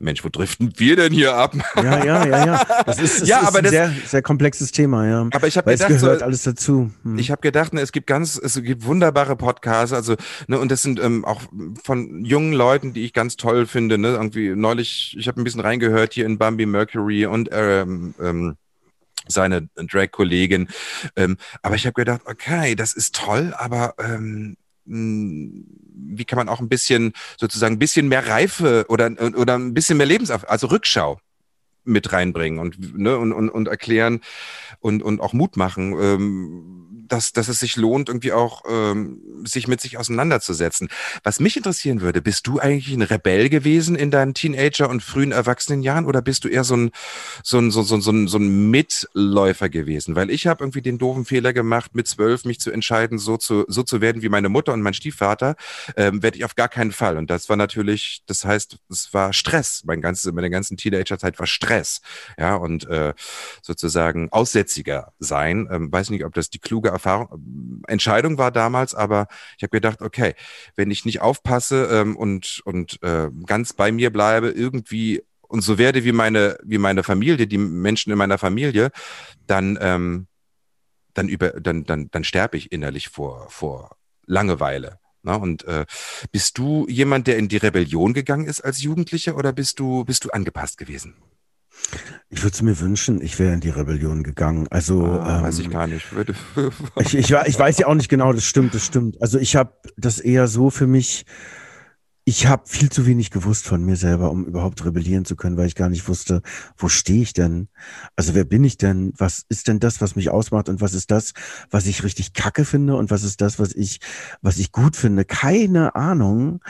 [SPEAKER 1] Mensch, wo driften wir denn hier ab?
[SPEAKER 2] Ja, ja, ja, ja. Das ist, das
[SPEAKER 1] Ja,
[SPEAKER 2] ist
[SPEAKER 1] aber
[SPEAKER 2] ein
[SPEAKER 1] das-
[SPEAKER 2] sehr, sehr komplexes Thema, ja.
[SPEAKER 1] Aber ich habe
[SPEAKER 2] Weil es
[SPEAKER 1] gedacht,
[SPEAKER 2] gehört
[SPEAKER 1] so,
[SPEAKER 2] alles dazu. Hm.
[SPEAKER 1] ich habe gedacht, ne, es gibt ganz, es gibt wunderbare Podcasts, also ne, und das sind ähm, auch von jungen Leuten, die ich ganz toll finde. Ne, irgendwie neulich, ich habe ein bisschen reingehört hier in Bambi Mercury und ähm, ähm, seine Drag-Kollegin. Ähm, aber ich habe gedacht, okay, das ist toll, aber ähm, wie kann man auch ein bisschen sozusagen ein bisschen mehr Reife oder oder ein bisschen mehr Lebenserfahrung, also Rückschau mit reinbringen und ne, und, und, und erklären und und auch Mut machen, ähm, dass dass es sich lohnt irgendwie auch ähm, sich mit sich auseinanderzusetzen. Was mich interessieren würde, bist du eigentlich ein Rebell gewesen in deinen Teenager und frühen Erwachsenenjahren oder bist du eher so ein so ein so, so, so, ein, so ein Mitläufer gewesen? Weil ich habe irgendwie den doofen Fehler gemacht, mit zwölf mich zu entscheiden, so zu so zu werden wie meine Mutter und mein Stiefvater, ähm, werde ich auf gar keinen Fall. Und das war natürlich, das heißt, es war Stress. Mein ganzes, meine ganzen Teenagerzeit war Stress. Ja, und äh, sozusagen Aussätziger sein. Ähm, weiß nicht, ob das die kluge Erfahrung, Entscheidung war damals, aber ich habe gedacht, okay, wenn ich nicht aufpasse ähm, und, und äh, ganz bei mir bleibe, irgendwie und so werde wie meine, wie meine Familie, die Menschen in meiner Familie, dann, ähm, dann über, dann, dann, dann sterbe ich innerlich vor, vor Langeweile. Na, und äh, bist du jemand, der in die Rebellion gegangen ist als Jugendlicher oder bist du, bist du angepasst gewesen?
[SPEAKER 2] Ich würde es mir wünschen, ich wäre in die Rebellion gegangen. Also
[SPEAKER 1] Ah,
[SPEAKER 2] ähm,
[SPEAKER 1] weiß ich gar nicht. Würde,
[SPEAKER 2] Ich, ich, ich weiß ja auch nicht genau, das stimmt, das stimmt. Also ich habe das eher so für mich, ich habe viel zu wenig gewusst von mir selber, um überhaupt rebellieren zu können, weil ich gar nicht wusste, wo stehe ich denn? Also wer bin ich denn? Was ist denn das, was mich ausmacht und was ist das, was ich richtig kacke finde und was ist das, was ich, was ich gut finde? Keine Ahnung.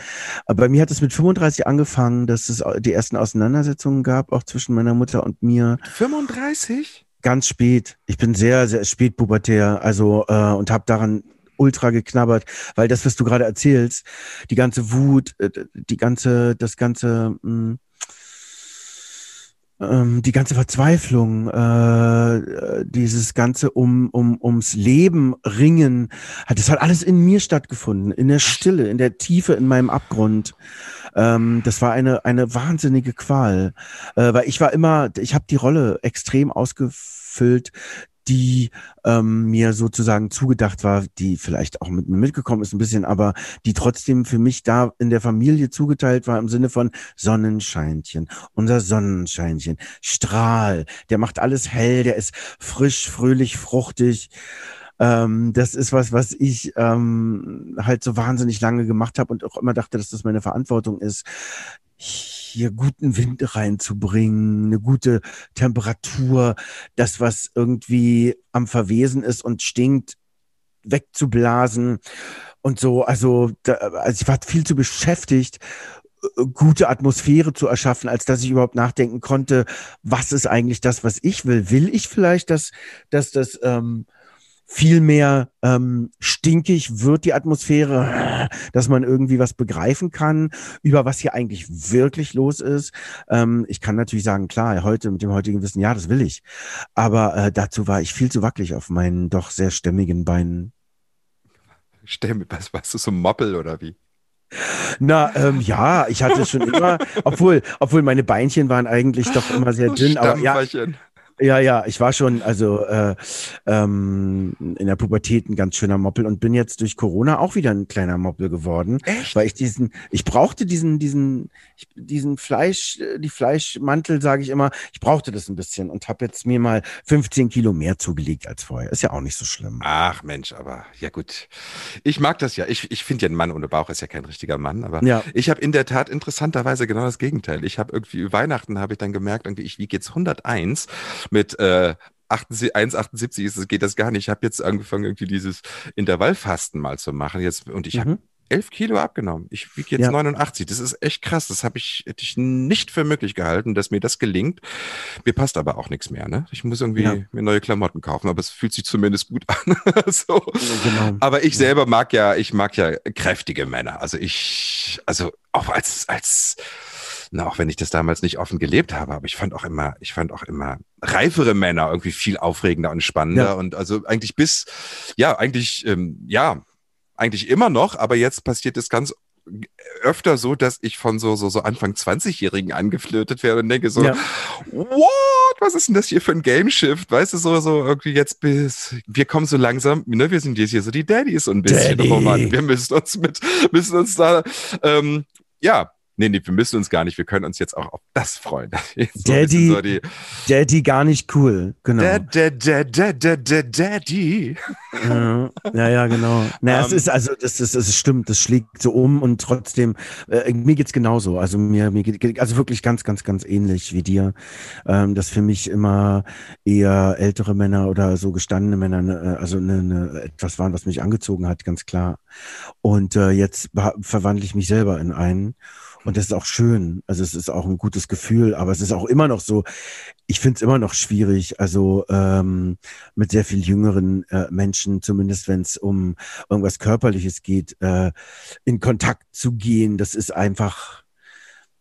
[SPEAKER 2] Aber bei mir hat es mit 35 angefangen, dass es die ersten Auseinandersetzungen gab, auch zwischen meiner Mutter und mir
[SPEAKER 1] fünfunddreißig?
[SPEAKER 2] ganz spät. Ich bin sehr, sehr spät pubertär, also äh, und habe daran ultra geknabbert, weil das, was du gerade erzählst, die ganze Wut, äh, die ganze, das ganze, mh, ähm, die ganze Verzweiflung, äh, dieses ganze um, um, ums Leben ringen, das hat alles in mir stattgefunden, in der Stille, in der Tiefe, in meinem Abgrund. Ähm, das war eine, eine wahnsinnige Qual, äh, weil ich war immer, ich habe die Rolle extrem ausgefüllt, die ähm, mir sozusagen zugedacht war, die vielleicht auch mit mir mitgekommen ist ein bisschen, aber die trotzdem für mich da in der Familie zugeteilt war im Sinne von Sonnenscheinchen, unser Sonnenscheinchen, Strahl, der macht alles hell, der ist frisch, fröhlich, fruchtig. Ähm, das ist was, was ich ähm, halt so wahnsinnig lange gemacht habe und auch immer dachte, dass das meine Verantwortung ist, hier guten Wind reinzubringen, eine gute Temperatur, das, was irgendwie am Verwesen ist und stinkt, wegzublasen und so. Also, da, also ich war viel zu beschäftigt, äh, gute Atmosphäre zu erschaffen, als dass ich überhaupt nachdenken konnte, was ist eigentlich das, was ich will? Will ich vielleicht, dass, dass das ähm, viel mehr ähm, stinkig wird die Atmosphäre, dass man irgendwie was begreifen kann, über was hier eigentlich wirklich los ist. Ähm, ich kann natürlich sagen, klar, heute mit dem heutigen Wissen, ja, das will ich. Aber äh, dazu war ich viel zu wackelig auf meinen doch sehr stämmigen Beinen.
[SPEAKER 1] Stell mir, was, warst du so Moppel oder wie?
[SPEAKER 2] Na, ähm, ja, ich hatte schon immer, obwohl, obwohl meine Beinchen waren eigentlich doch immer sehr dünn, aber ja. Ja, ja, ich war schon, also äh, ähm, in der Pubertät ein ganz schöner Moppel und bin jetzt durch Corona auch wieder ein kleiner Moppel geworden,
[SPEAKER 1] Echt?
[SPEAKER 2] weil ich diesen, ich brauchte diesen, diesen, diesen Fleisch, die Fleischmantel, sage ich immer, ich brauchte das ein bisschen und habe jetzt mir mal 15 Kilo mehr zugelegt als vorher. Ist ja auch nicht so schlimm.
[SPEAKER 1] Ach Mensch, aber ja gut. Ich mag das ja. Ich, ich finde ja, ein Mann ohne Bauch ist ja kein richtiger Mann, aber
[SPEAKER 2] Ja.
[SPEAKER 1] ich habe in der Tat interessanterweise genau das Gegenteil. Ich habe irgendwie Weihnachten habe ich dann gemerkt, irgendwie ich wiege jetzt 101 mit äh, 78 1,78 ist es geht das gar nicht. Ich habe jetzt angefangen irgendwie dieses Intervallfasten mal zu machen jetzt und ich habe
[SPEAKER 2] Mhm.
[SPEAKER 1] 11 Kilo abgenommen. Ich wiege jetzt
[SPEAKER 2] Ja.
[SPEAKER 1] 89. Das ist echt krass. Das habe ich hätte ich nicht für möglich gehalten, dass mir das gelingt. Mir passt aber auch nichts mehr. Ne? Ich muss irgendwie
[SPEAKER 2] Ja.
[SPEAKER 1] mir neue Klamotten kaufen, aber es fühlt sich zumindest gut an. so.
[SPEAKER 2] Genau.
[SPEAKER 1] Aber ich selber mag ja, ich mag ja kräftige Männer. Also ich, also auch als, als, na, auch wenn ich das damals nicht offen gelebt habe, aber ich fand auch immer, ich fand auch immer reifere Männer irgendwie viel aufregender und spannender
[SPEAKER 2] Ja.
[SPEAKER 1] und also eigentlich bis, ja, eigentlich, ähm, ja, eigentlich immer noch, aber jetzt passiert es ganz öfter so, dass ich von so, so, so Anfang 20-Jährigen angeflirtet werde und denke so, ja. what? Was ist denn das hier für ein Game Shift? Weißt du, so, so irgendwie jetzt bis, wir kommen so langsam, ne, wir sind jetzt hier so die Daddies so ein bisschen. Daddy. Oh Mann, wir müssen uns mit, müssen uns da, ähm, ja, Nee, nee, wir müssen uns gar nicht. Wir können uns jetzt auch auf das freuen.
[SPEAKER 2] So Daddy, so die, Daddy gar nicht cool, genau.
[SPEAKER 1] Dad, dad, dad, dad, dad, Daddy.
[SPEAKER 2] Ja, ja, genau. Naja, um, es ähm. ist also, das, das, das stimmt, das schlägt so um und trotzdem, äh, mir geht's genauso. Also mir, mir geht, also wirklich ganz, ganz, ganz ähnlich wie dir. Ähm, dass für mich immer eher ältere Männer oder so gestandene Männer, ne, also ne, ne, etwas waren, was mich angezogen hat, ganz klar. Und äh, jetzt verwandle ich mich selber in einen. Und das ist auch schön. Also es ist auch ein gutes Gefühl, aber es ist auch immer noch so, ich finde es immer noch schwierig, also ähm, mit sehr viel jüngeren äh, Menschen, zumindest wenn es um irgendwas Körperliches geht, äh, in Kontakt zu gehen. Das ist einfach,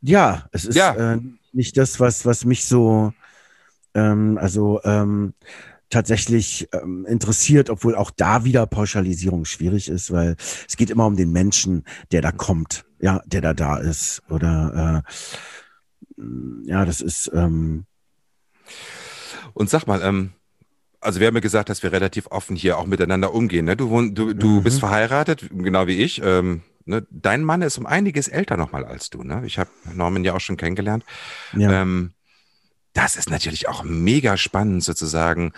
[SPEAKER 2] ja, es ist ja. Äh, nicht das, was, was mich so, ähm, also ähm, tatsächlich ähm, interessiert, obwohl auch da wieder Pauschalisierung schwierig ist, weil es geht immer um den Menschen, der da kommt ja, der da da ist. Oder äh, ja, das ist. Ähm
[SPEAKER 1] Und sag mal, ähm, also wir haben ja gesagt, dass wir relativ offen hier auch miteinander umgehen. Ne? Du, wohn, du, du mhm. bist verheiratet, genau wie ich. Ähm, ne? Dein Mann ist um einiges älter nochmal als du. Ne? Ich habe Norman ja auch schon kennengelernt. Ja. Ähm, das ist natürlich auch mega spannend sozusagen.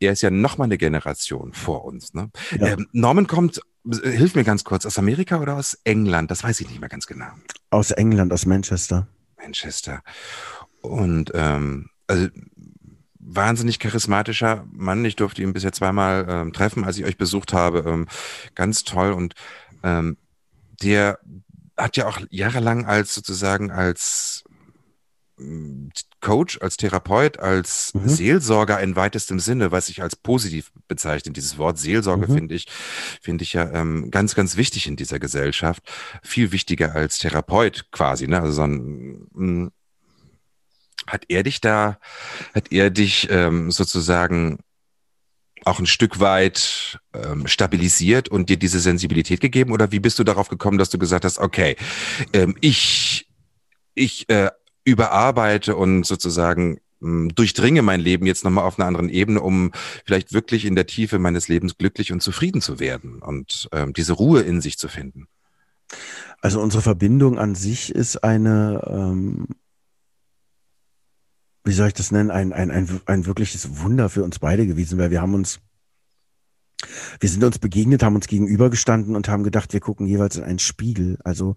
[SPEAKER 1] Er ist ja nochmal eine Generation vor uns. Ne? Ja. Ähm, Norman kommt hilf mir ganz kurz, aus Amerika oder aus England? Das weiß ich nicht mehr ganz genau.
[SPEAKER 2] Aus England, aus Manchester.
[SPEAKER 1] Manchester. Und ähm, also wahnsinnig charismatischer Mann. Ich durfte ihn bisher zweimal ähm, treffen, als ich euch besucht habe. Ähm, ganz toll. Und ähm, der hat ja auch jahrelang als sozusagen als Coach, als Therapeut, als mhm. Seelsorger in weitestem Sinne, was ich als positiv bezeichne. Dieses Wort Seelsorge mhm. finde ich, finde ich ja ähm, ganz, ganz wichtig in dieser Gesellschaft. Viel wichtiger als Therapeut quasi. Ne? Also so ein, mh, hm, hat er dich da, hat er dich ähm, sozusagen auch ein Stück weit ähm, stabilisiert und dir diese Sensibilität gegeben? Oder wie bist du darauf gekommen, dass du gesagt hast, okay, ähm, ich, ich äh, überarbeite und sozusagen hm, durchdringe mein Leben jetzt nochmal auf einer anderen Ebene, um vielleicht wirklich in der Tiefe meines Lebens glücklich und zufrieden zu werden und ähm, diese Ruhe in sich zu finden?
[SPEAKER 2] Also unsere Verbindung an sich ist eine, ähm, wie soll ich das nennen, ein, ein, ein, ein wirkliches Wunder für uns beide gewesen, weil wir haben uns, wir sind uns begegnet, haben uns gegenübergestanden und haben gedacht, wir gucken jeweils in einen Spiegel. Also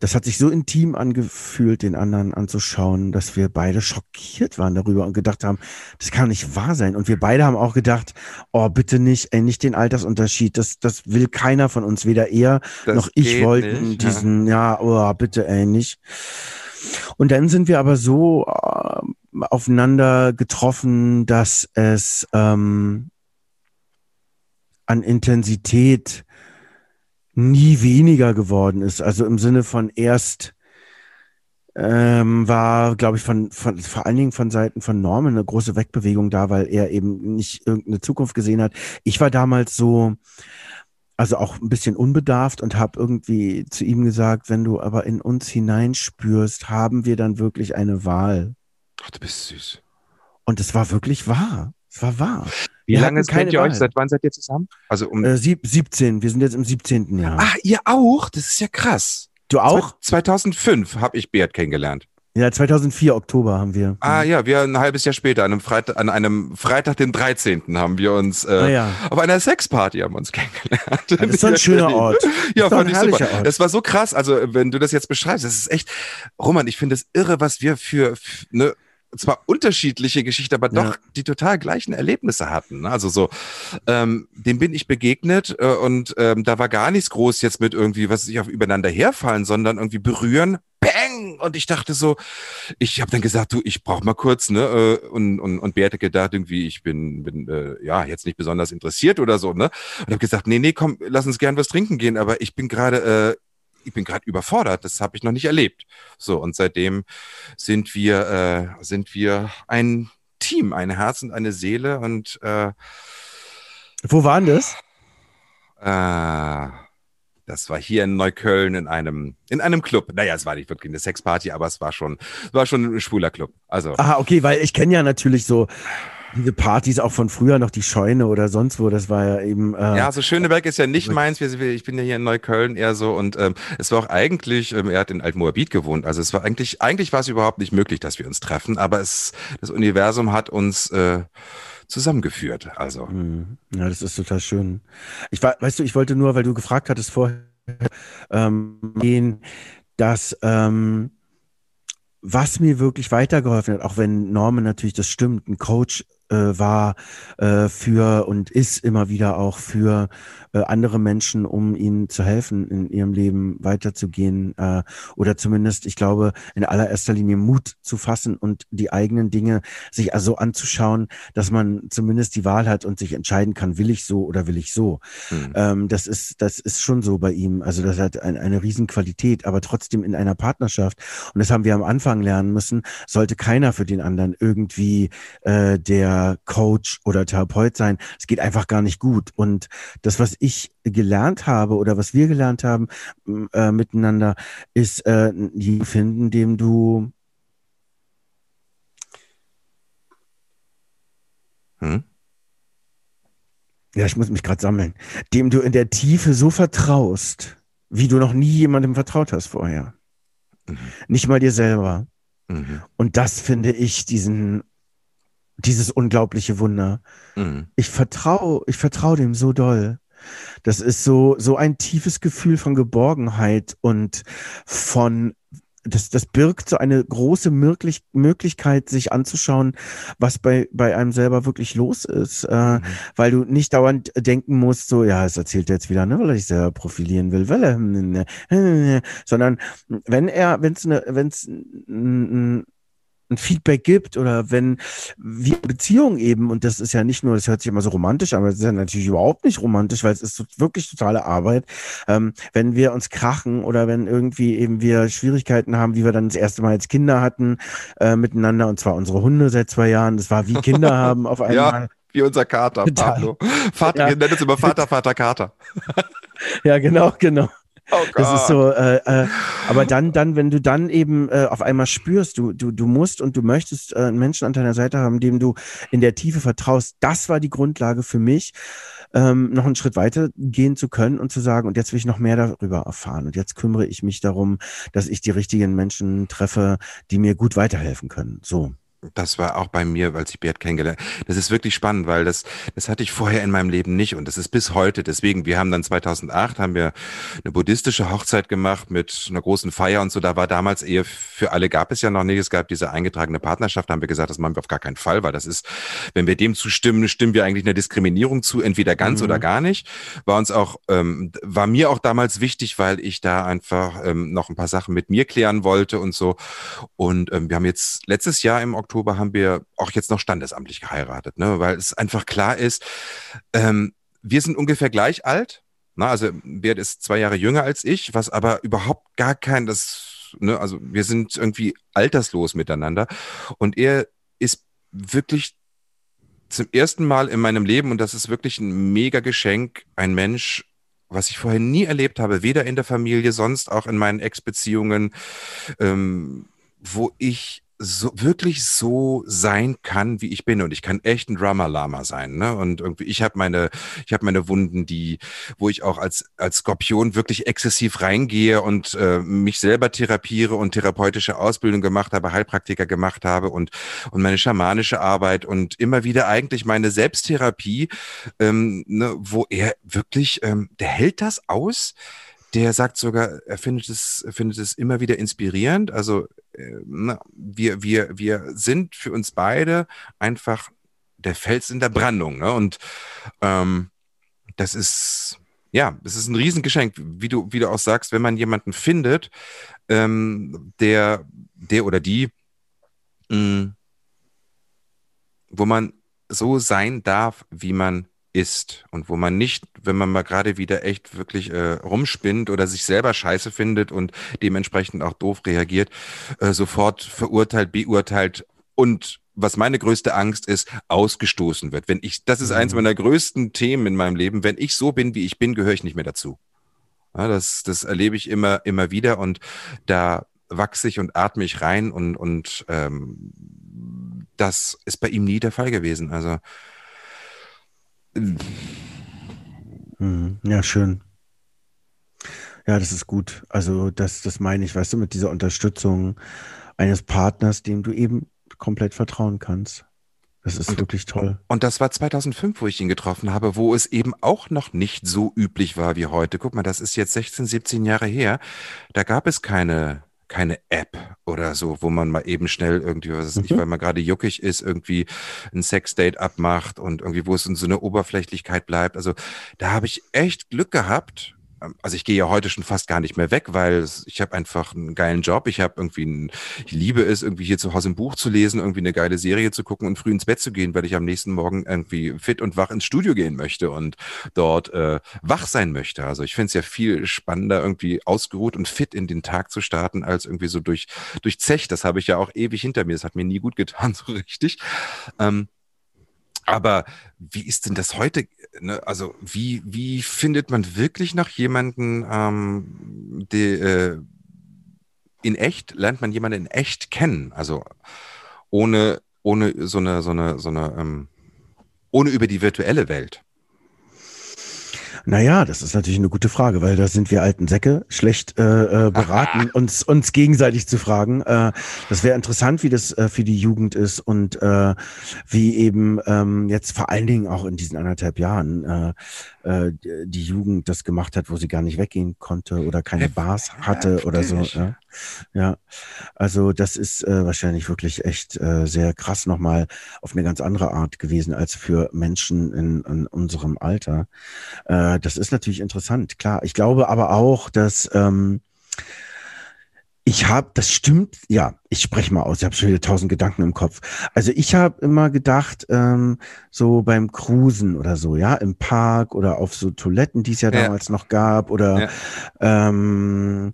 [SPEAKER 2] das hat sich so intim angefühlt, den anderen anzuschauen, dass wir beide schockiert waren darüber und gedacht haben, das kann nicht wahr sein. Und wir beide haben auch gedacht, oh, bitte nicht, ey, nicht den Altersunterschied. Das, das will keiner von uns, weder er das noch ich wollten nicht, diesen, ja. ja, oh, bitte, ey, nicht. Und dann sind wir aber so äh, aufeinander getroffen, dass es ähm, an Intensität nie weniger geworden ist. Also im Sinne von erst ähm, war, glaube ich, von, von vor allen Dingen von Seiten von Norman eine große Wegbewegung da, weil er eben nicht irgendeine Zukunft gesehen hat. Ich war damals so, also auch ein bisschen unbedarft und habe irgendwie zu ihm gesagt, wenn du aber in uns hineinspürst, haben wir dann wirklich eine Wahl.
[SPEAKER 1] Ach, du bist süß.
[SPEAKER 2] Und es war wirklich wahr. War wahr.
[SPEAKER 1] Wie wir lange kennt ihr euch? Seit wann seid ihr zusammen?
[SPEAKER 2] Also um äh, sieb, 17. Wir sind jetzt im 17. Jahr.
[SPEAKER 1] Ah, ihr auch? Das ist ja krass.
[SPEAKER 2] Du auch?
[SPEAKER 1] 2005 habe ich Beat kennengelernt.
[SPEAKER 2] Ja, 2004 Oktober haben wir.
[SPEAKER 1] Ah ja, wir ein halbes Jahr später, an einem Freitag, an einem Freitag, den 13. haben wir uns äh, ah, ja. auf einer Sexparty haben uns kennengelernt.
[SPEAKER 2] Das ist so ein schöner Ort.
[SPEAKER 1] ja, fand ich super. Ort. Das war so krass. Also wenn du das jetzt beschreibst, das ist echt, Roman, ich finde es irre, was wir für, für ne, zwar unterschiedliche Geschichten, aber doch ja. die total gleichen Erlebnisse hatten. Ne? Also so, ähm, dem bin ich begegnet äh, und ähm, da war gar nichts groß jetzt mit irgendwie, was sich auf übereinander herfallen, sondern irgendwie berühren, bang! Und ich dachte so, ich habe dann gesagt, du, ich brauch mal kurz, ne? Äh, und, und, und Beate gedacht, irgendwie, ich bin, bin äh, ja jetzt nicht besonders interessiert oder so, ne? Und habe gesagt, nee, nee, komm, lass uns gern was trinken gehen, aber ich bin gerade äh, ich bin gerade überfordert, das habe ich noch nicht erlebt. So, und seitdem sind wir, äh, sind wir ein Team, ein Herz und eine Seele und äh,
[SPEAKER 2] wo waren das?
[SPEAKER 1] Ah, das war hier in Neukölln in einem, in einem Club. Naja, es war nicht wirklich eine Sexparty, aber es war schon, war schon ein schwuler Club. Also.
[SPEAKER 2] Ah, okay, weil ich kenne ja natürlich so diese Partys auch von früher noch die Scheune oder sonst wo, das war ja eben.
[SPEAKER 1] Äh, ja, also Schöneberg ist ja nicht meins. Ich bin ja hier in Neukölln eher so und ähm, es war auch eigentlich, ähm, er hat in Altmoabit gewohnt. Also es war eigentlich, eigentlich war es überhaupt nicht möglich, dass wir uns treffen, aber es, das Universum hat uns äh, zusammengeführt. Also.
[SPEAKER 2] Mhm. Ja, das ist total schön. Ich war, weißt du, ich wollte nur, weil du gefragt hattest vorher, ähm, gehen, dass ähm, was mir wirklich weitergeholfen hat, auch wenn Norman natürlich das stimmt, ein Coach äh, war äh, für und ist immer wieder auch für äh, andere Menschen, um ihnen zu helfen, in ihrem Leben weiterzugehen äh, oder zumindest, ich glaube, in allererster Linie Mut zu fassen und die eigenen Dinge sich also anzuschauen, dass man zumindest die Wahl hat und sich entscheiden kann, will ich so oder will ich so. Mhm. Ähm, das ist, das ist schon so bei ihm. Also das hat ein, eine Riesenqualität, aber trotzdem in einer Partnerschaft. Und das haben wir am Anfang lernen müssen, sollte keiner für den anderen irgendwie äh, der Coach oder Therapeut sein. Es geht einfach gar nicht gut. Und das, was ich gelernt habe oder was wir gelernt haben äh, miteinander, ist äh, die finden, dem du hm? Ja, ich muss mich gerade sammeln. Dem du in der Tiefe so vertraust, wie du noch nie jemandem vertraut hast vorher. Mhm. Nicht mal dir selber. Mhm. Und das finde ich diesen dieses unglaubliche Wunder. Mhm. Ich vertraue, ich vertraue dem so doll. Das ist so, so ein tiefes Gefühl von Geborgenheit und von das, das birgt so eine große Möglich Möglichkeit, sich anzuschauen, was bei, bei einem selber wirklich los ist, äh, mhm. weil du nicht dauernd denken musst, so, ja, es erzählt er jetzt wieder, ne, weil er sich selber profilieren will, weil er, ne, ne, ne, sondern wenn er, wenn es eine, wenn es ein Feedback gibt oder wenn wir Beziehungen eben, und das ist ja nicht nur, das hört sich immer so romantisch an, aber es ist ja natürlich überhaupt nicht romantisch, weil es ist wirklich totale Arbeit, ähm, wenn wir uns krachen oder wenn irgendwie eben wir Schwierigkeiten haben, wie wir dann das erste Mal als Kinder hatten äh, miteinander, und zwar unsere Hunde seit zwei Jahren, das war wie Kinder haben auf einmal.
[SPEAKER 1] Ja, wie unser Kater, Pablo. Vater, ja. wir nennen es immer Vater, Vater, Kater.
[SPEAKER 2] ja, genau, genau. Oh das ist so, äh, äh, aber dann, dann, wenn du dann eben äh, auf einmal spürst, du, du, du musst und du möchtest äh, einen Menschen an deiner Seite haben, dem du in der Tiefe vertraust, das war die Grundlage für mich, ähm, noch einen Schritt weiter gehen zu können und zu sagen, und jetzt will ich noch mehr darüber erfahren. Und jetzt kümmere ich mich darum, dass ich die richtigen Menschen treffe, die mir gut weiterhelfen können. So.
[SPEAKER 1] Das war auch bei mir, als ich Bert kennengelernt Das ist wirklich spannend, weil das, das hatte ich vorher in meinem Leben nicht und das ist bis heute. Deswegen, wir haben dann 2008 haben wir eine buddhistische Hochzeit gemacht mit einer großen Feier und so. Da war damals Ehe für alle gab es ja noch nicht. Es gab diese eingetragene Partnerschaft. Da haben wir gesagt, das machen wir auf gar keinen Fall, weil das ist, wenn wir dem zustimmen, stimmen wir eigentlich einer Diskriminierung zu, entweder ganz mhm. oder gar nicht. War uns auch, ähm, war mir auch damals wichtig, weil ich da einfach ähm, noch ein paar Sachen mit mir klären wollte und so. Und ähm, wir haben jetzt letztes Jahr im Oktober Oktober haben wir auch jetzt noch standesamtlich geheiratet, ne? weil es einfach klar ist, ähm, wir sind ungefähr gleich alt. Na, ne? also Bert ist zwei Jahre jünger als ich, was aber überhaupt gar kein, das, ne, also wir sind irgendwie alterslos miteinander. Und er ist wirklich zum ersten Mal in meinem Leben, und das ist wirklich ein mega Geschenk, ein Mensch, was ich vorher nie erlebt habe, weder in der Familie, sonst auch in meinen Ex-Beziehungen, ähm, wo ich so wirklich so sein kann, wie ich bin und ich kann echt ein Drummer Lama sein, ne? Und irgendwie ich habe meine ich habe meine Wunden, die wo ich auch als als Skorpion wirklich exzessiv reingehe und äh, mich selber therapiere und therapeutische Ausbildung gemacht habe, Heilpraktiker gemacht habe und und meine schamanische Arbeit und immer wieder eigentlich meine Selbsttherapie, ähm, ne, wo er wirklich ähm, der hält das aus der sagt sogar, er findet es, er findet es immer wieder inspirierend. Also äh, wir, wir, wir sind für uns beide einfach der Fels in der Brandung. Ne? Und ähm, das ist, ja, das ist ein Riesengeschenk, wie du, wie du auch sagst, wenn man jemanden findet, ähm, der, der oder die, mh, mm, wo man so sein darf, wie man ist und wo man nicht, wenn man mal gerade wieder echt wirklich äh, rumspinnt oder sich selber scheiße findet und dementsprechend auch doof reagiert, äh, sofort verurteilt, beurteilt und was meine größte Angst ist, ausgestoßen wird. Wenn ich, das ist eins mhm. meiner größten Themen in meinem Leben. Wenn ich so bin, wie ich bin, gehöre ich nicht mehr dazu. Ja, das, das erlebe ich immer, immer wieder und da wachse ich und atme ich rein und, und ähm, das ist bei ihm nie der Fall gewesen. Also.
[SPEAKER 2] Ja, schön. Ja, das ist gut. Also das, das meine ich, weißt du, mit dieser Unterstützung eines Partners, dem du eben komplett vertrauen kannst. Das ist und, wirklich toll.
[SPEAKER 1] Und das war 2005, wo ich ihn getroffen habe, wo es eben auch noch nicht so üblich war wie heute. Guck mal, das ist jetzt 16, 17 Jahre her. Da gab es keine keine App oder so, wo man mal eben schnell irgendwie, was weiß ich, mhm. weil man gerade juckig ist, irgendwie ein Sexdate abmacht und irgendwie, wo es in so einer Oberflächlichkeit bleibt. Also da habe ich echt Glück gehabt, also ich gehe ja heute schon fast gar nicht mehr weg, weil ich habe einfach einen geilen Job. Ich habe irgendwie, ein, ich liebe es, irgendwie hier zu Hause ein Buch zu lesen, irgendwie eine geile Serie zu gucken und früh ins Bett zu gehen, weil ich am nächsten Morgen irgendwie fit und wach ins Studio gehen möchte und dort äh, wach sein möchte. Also ich finde es ja viel spannender, irgendwie ausgeruht und fit in den Tag zu starten, als irgendwie so durch, durch Zech. Das habe ich ja auch ewig hinter mir. Das hat mir nie gut getan, so richtig. Ähm, aber wie ist denn das heute? Ne? Also wie, wie findet man wirklich noch jemanden, ähm, die, äh, in echt, lernt man jemanden in echt kennen? Also ohne, ohne so eine, so eine, so eine, ähm, ohne über die virtuelle Welt.
[SPEAKER 2] Naja, das ist natürlich eine gute Frage, weil da sind wir alten Säcke schlecht äh, äh beraten, uns, uns gegenseitig zu fragen. Äh, das wäre interessant, wie das äh, für die Jugend ist und äh, wie eben ähm, jetzt vor allen Dingen auch in diesen anderthalb Jahren äh, äh, die Jugend das gemacht hat, wo sie gar nicht weggehen konnte oder keine Bars hatte oder so. Ja, ja. also das ist äh, wahrscheinlich wirklich echt äh, sehr krass nochmal auf eine ganz andere Art gewesen als für Menschen in, in unserem Alter. Äh, das ist natürlich interessant, klar. Ich glaube aber auch, dass ähm, ich habe, das stimmt, ja, ich spreche mal aus, ich habe schon wieder tausend Gedanken im Kopf. Also ich habe immer gedacht, ähm, so beim Cruisen oder so, ja, im Park oder auf so Toiletten, die es ja, ja. damals noch gab, oder ja. ähm,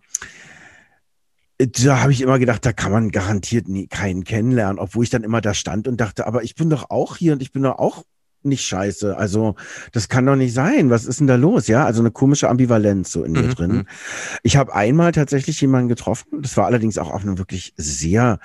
[SPEAKER 2] da habe ich immer gedacht, da kann man garantiert nie, keinen kennenlernen, obwohl ich dann immer da stand und dachte, aber ich bin doch auch hier und ich bin doch auch nicht scheiße. Also, das kann doch nicht sein. Was ist denn da los? Ja, also eine komische Ambivalenz so in mir mhm. drin. Mhm. Ich habe einmal tatsächlich jemanden getroffen. Das war allerdings auch auf einem wirklich sehr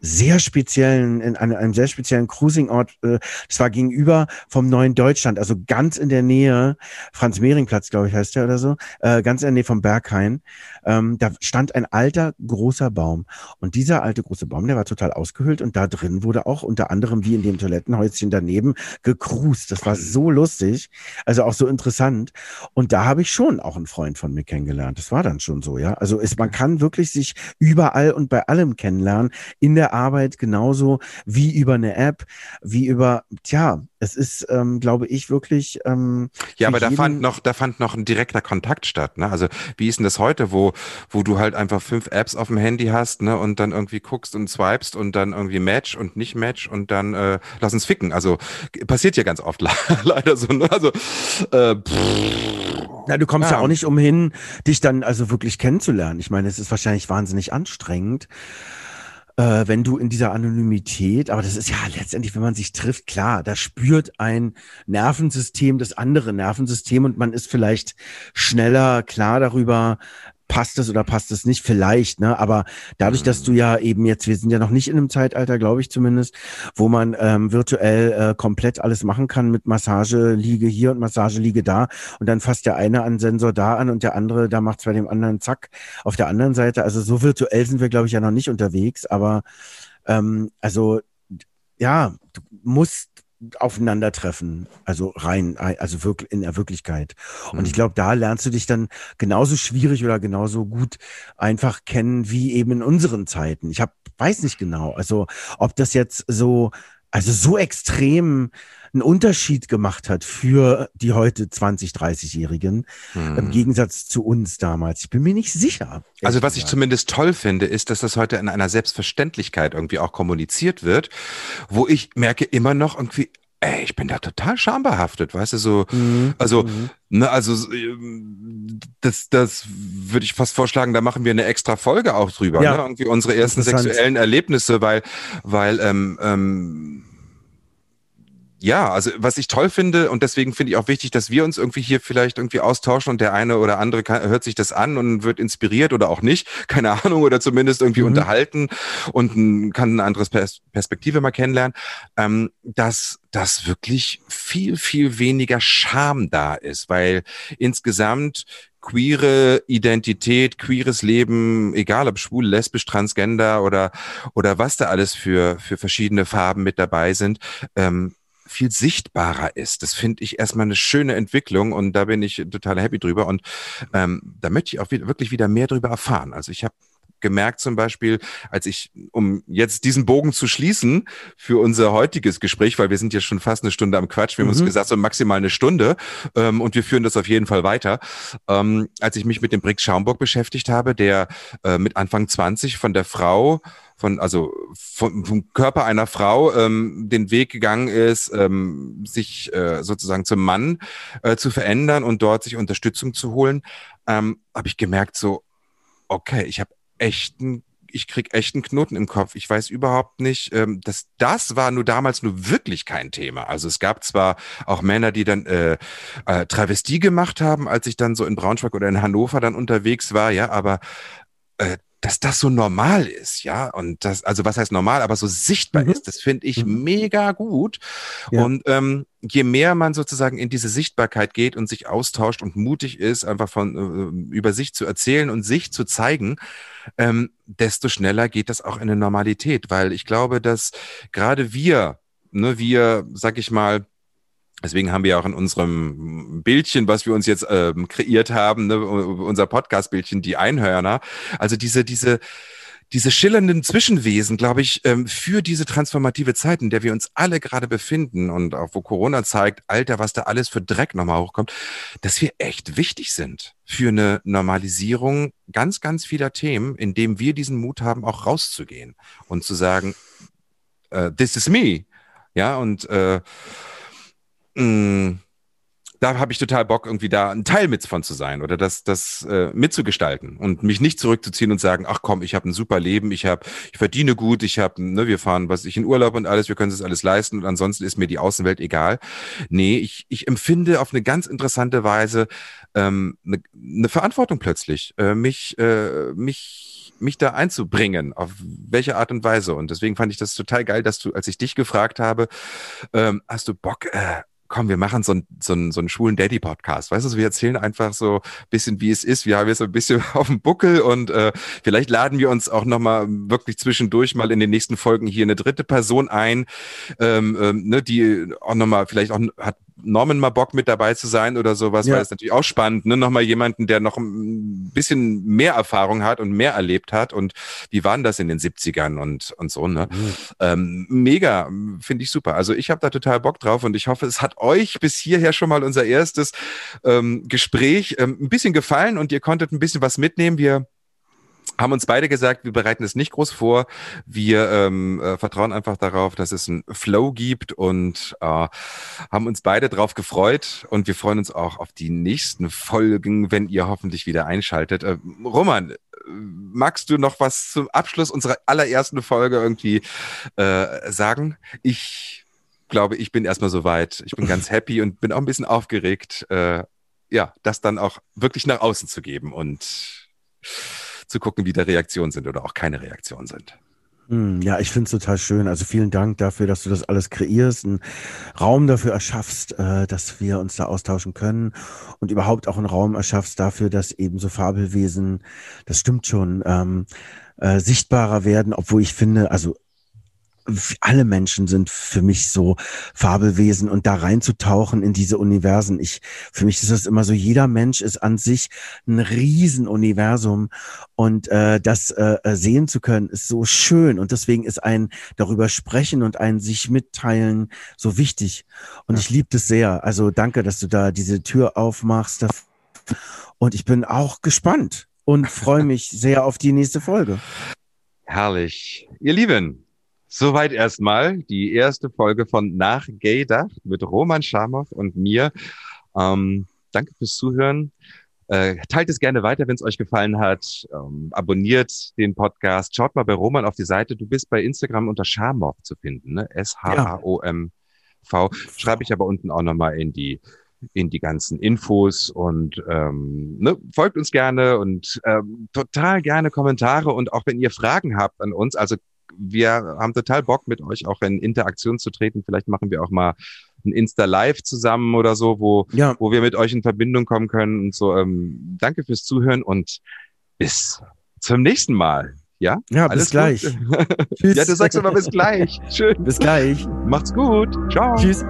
[SPEAKER 2] sehr speziellen, in einem, einem sehr speziellen Cruising-Ort. Äh, das war gegenüber vom Neuen Deutschland, also ganz in der Nähe, Franz-Mehring-Platz, glaube ich, heißt der oder so, äh, ganz in der Nähe vom Berghain. Ähm, da stand ein alter, großer Baum. Und dieser alte, große Baum, der war total ausgehöhlt und da drin wurde auch unter anderem, wie in dem Toilettenhäuschen daneben, gekrust. Das war so lustig, also auch so interessant. Und da habe ich schon auch einen Freund von mir kennengelernt. Das war dann schon so, ja. Also ist, man kann wirklich sich überall und bei allem kennenlernen, in der Arbeit genauso wie über eine App, wie über, tja, es ist, ähm, glaube ich, wirklich. Ähm,
[SPEAKER 1] ja, aber da fand noch, da fand noch ein direkter Kontakt statt. Ne? Also wie ist denn das heute, wo, wo du halt einfach fünf Apps auf dem Handy hast, ne, und dann irgendwie guckst und swipest und dann irgendwie Match und nicht Match und dann äh, lass uns ficken. Also passiert ja ganz oft leider so. Ne? Also äh,
[SPEAKER 2] na, du kommst ja. ja auch nicht umhin, dich dann also wirklich kennenzulernen. Ich meine, es ist wahrscheinlich wahnsinnig anstrengend äh, wenn du in dieser Anonymität, aber das ist ja letztendlich, wenn man sich trifft, klar, da spürt ein Nervensystem das andere Nervensystem und man ist vielleicht schneller klar darüber, passt es oder passt es nicht, vielleicht, ne? Aber dadurch, dass du ja eben jetzt, wir sind ja noch nicht in einem Zeitalter, glaube ich zumindest, wo man ähm, virtuell äh, komplett alles machen kann mit Massage liege hier und Massage liege da und dann fasst der eine einen Sensor da an und der andere, da macht bei dem anderen zack auf der anderen Seite. Also so virtuell sind wir, glaube ich, ja noch nicht unterwegs, aber ähm, also ja, du musst aufeinandertreffen, also rein, also wirklich in der Wirklichkeit. Und mhm. ich glaube, da lernst du dich dann genauso schwierig oder genauso gut einfach kennen wie eben in unseren Zeiten. Ich hab, weiß nicht genau, also ob das jetzt so, also so extrem einen Unterschied gemacht hat für die heute 20, 30-Jährigen mhm. im Gegensatz zu uns damals. Ich bin mir nicht sicher.
[SPEAKER 1] Also was ich zumindest toll finde, ist, dass das heute in einer Selbstverständlichkeit irgendwie auch kommuniziert wird, wo ich merke immer noch irgendwie, ey, ich bin da total schambehaftet, weißt du, so, mhm. also, mhm. ne, also, das, das würde ich fast vorschlagen, da machen wir eine extra Folge auch drüber, ja. ne? irgendwie unsere ersten sexuellen Erlebnisse, weil, weil, ähm, ähm, ja, also was ich toll finde und deswegen finde ich auch wichtig, dass wir uns irgendwie hier vielleicht irgendwie austauschen und der eine oder andere kann, hört sich das an und wird inspiriert oder auch nicht, keine Ahnung, oder zumindest irgendwie mhm. unterhalten und kann ein anderes Pers Perspektive mal kennenlernen, ähm, dass dass wirklich viel, viel weniger Scham da ist, weil insgesamt queere Identität, queeres Leben, egal ob schwul, lesbisch, transgender oder, oder was da alles für, für verschiedene Farben mit dabei sind, ähm, viel sichtbarer ist. Das finde ich erstmal eine schöne Entwicklung und da bin ich total happy drüber. Und ähm, da möchte ich auch wieder, wirklich wieder mehr drüber erfahren. Also ich habe gemerkt zum Beispiel, als ich, um jetzt diesen Bogen zu schließen für unser heutiges Gespräch, weil wir sind ja schon fast eine Stunde am Quatsch, wir mhm. haben uns mhm. gesagt, so maximal eine Stunde ähm, und wir führen das auf jeden Fall weiter. Ähm, als ich mich mit dem Brick Schaumburg beschäftigt habe, der äh, mit Anfang 20 von der Frau von, also vom, vom Körper einer Frau ähm, den Weg gegangen ist, ähm, sich äh, sozusagen zum Mann äh, zu verändern und dort sich Unterstützung zu holen, ähm, habe ich gemerkt, so, okay, ich habe echten ich krieg echten Knoten im Kopf. Ich weiß überhaupt nicht, ähm, dass das war nur damals nur wirklich kein Thema. Also es gab zwar auch Männer, die dann äh, äh, Travestie gemacht haben, als ich dann so in Braunschweig oder in Hannover dann unterwegs war, ja, aber äh, dass das so normal ist, ja, und das, also was heißt normal, aber so sichtbar mhm. ist, das finde ich mhm. mega gut. Ja. Und ähm, je mehr man sozusagen in diese Sichtbarkeit geht und sich austauscht und mutig ist, einfach von äh, über sich zu erzählen und sich zu zeigen, ähm, desto schneller geht das auch in eine Normalität, weil ich glaube, dass gerade wir, ne, wir, sag ich mal, Deswegen haben wir auch in unserem Bildchen, was wir uns jetzt ähm, kreiert haben, ne, unser Podcast-Bildchen, die Einhörner. Also diese, diese, diese schillernden Zwischenwesen, glaube ich, ähm, für diese transformative Zeit, in der wir uns alle gerade befinden und auch wo Corona zeigt, Alter, was da alles für Dreck nochmal hochkommt, dass wir echt wichtig sind für eine Normalisierung ganz, ganz vieler Themen, indem wir diesen Mut haben, auch rauszugehen und zu sagen, uh, this is me. Ja, und äh, mh, mm, da habe ich total Bock, irgendwie da ein Teil mit von zu sein oder das, das äh, mitzugestalten und mich nicht zurückzuziehen und sagen, ach komm, ich habe ein super Leben, ich habe, ich verdiene gut, ich habe, ne, wir fahren, was ich in Urlaub und alles, wir können das alles leisten und ansonsten ist mir die Außenwelt egal. Nee, ich, ich empfinde auf eine ganz interessante Weise ähm, eine, eine Verantwortung plötzlich, äh, mich, äh, mich, mich da einzubringen, auf welche Art und Weise. Und deswegen fand ich das total geil, dass du, als ich dich gefragt habe, ähm, hast du Bock, äh, komm, wir machen so, ein, so, so einen schwulen Daddy-Podcast. Weißt du, wir erzählen einfach so ein bisschen, wie es ist. Wir haben jetzt ein bisschen auf dem Buckel und äh, vielleicht laden wir uns auch nochmal wirklich zwischendurch mal in den nächsten Folgen hier eine dritte Person ein, ähm, ähm, ne, die auch nochmal vielleicht auch hat Norman mal Bock mit dabei zu sein oder sowas, ja. weil es natürlich auch spannend, ne? Nochmal jemanden, der noch ein bisschen mehr Erfahrung hat und mehr erlebt hat und wie waren das in den 70ern und, und so, ne? Mhm. Ähm, mega, finde ich super. Also ich habe da total Bock drauf und ich hoffe, es hat euch bis hierher schon mal unser erstes ähm, Gespräch ähm, ein bisschen gefallen und ihr konntet ein bisschen was mitnehmen. Wir haben uns beide gesagt, wir bereiten es nicht groß vor. Wir ähm, äh, vertrauen einfach darauf, dass es einen Flow gibt und äh, haben uns beide drauf gefreut und wir freuen uns auch auf die nächsten Folgen, wenn ihr hoffentlich wieder einschaltet. Äh, Roman, magst du noch was zum Abschluss unserer allerersten Folge irgendwie äh, sagen? Ich glaube, ich bin erstmal soweit. Ich bin ganz happy und bin auch ein bisschen aufgeregt, äh, ja, das dann auch wirklich nach außen zu geben und zu gucken, wie da Reaktionen sind oder auch keine Reaktionen sind.
[SPEAKER 2] Hm, ja, ich finde es total schön. Also vielen Dank dafür, dass du das alles kreierst, einen Raum dafür erschaffst, äh, dass wir uns da austauschen können und überhaupt auch einen Raum erschaffst dafür, dass eben so Fabelwesen, das stimmt schon, ähm, äh, sichtbarer werden, obwohl ich finde, also alle Menschen sind für mich so Fabelwesen und da reinzutauchen in diese Universen. Ich, für mich ist das immer so, jeder Mensch ist an sich ein Riesenuniversum und äh, das äh, äh, sehen zu können ist so schön und deswegen ist ein darüber sprechen und ein sich mitteilen so wichtig und ja. ich liebe das sehr. Also danke, dass du da diese Tür aufmachst und ich bin auch gespannt und freue mich sehr auf die nächste Folge.
[SPEAKER 1] Herrlich. Ihr Lieben, Soweit erstmal die erste Folge von Nach Gaydacht mit Roman Schamow und mir. Ähm, danke fürs Zuhören. Äh, teilt es gerne weiter, wenn es euch gefallen hat. Ähm, abonniert den Podcast. Schaut mal bei Roman auf die Seite. Du bist bei Instagram unter Schamow zu finden. Ne? S-H-A-O-M-V. Schreibe ich aber unten auch nochmal in die in die ganzen Infos und ähm, ne, folgt uns gerne und ähm, total gerne Kommentare und auch wenn ihr Fragen habt an uns, also wir haben total Bock, mit euch auch in Interaktion zu treten. Vielleicht machen wir auch mal ein Insta-Live zusammen oder so, wo, ja. wo wir mit euch in Verbindung kommen können und so. Ähm, danke fürs Zuhören und bis zum nächsten Mal. Ja,
[SPEAKER 2] ja bis gleich.
[SPEAKER 1] ja, du sagst aber bis gleich.
[SPEAKER 2] Schön. Bis gleich.
[SPEAKER 1] Macht's gut. Ciao.
[SPEAKER 2] Tschüss.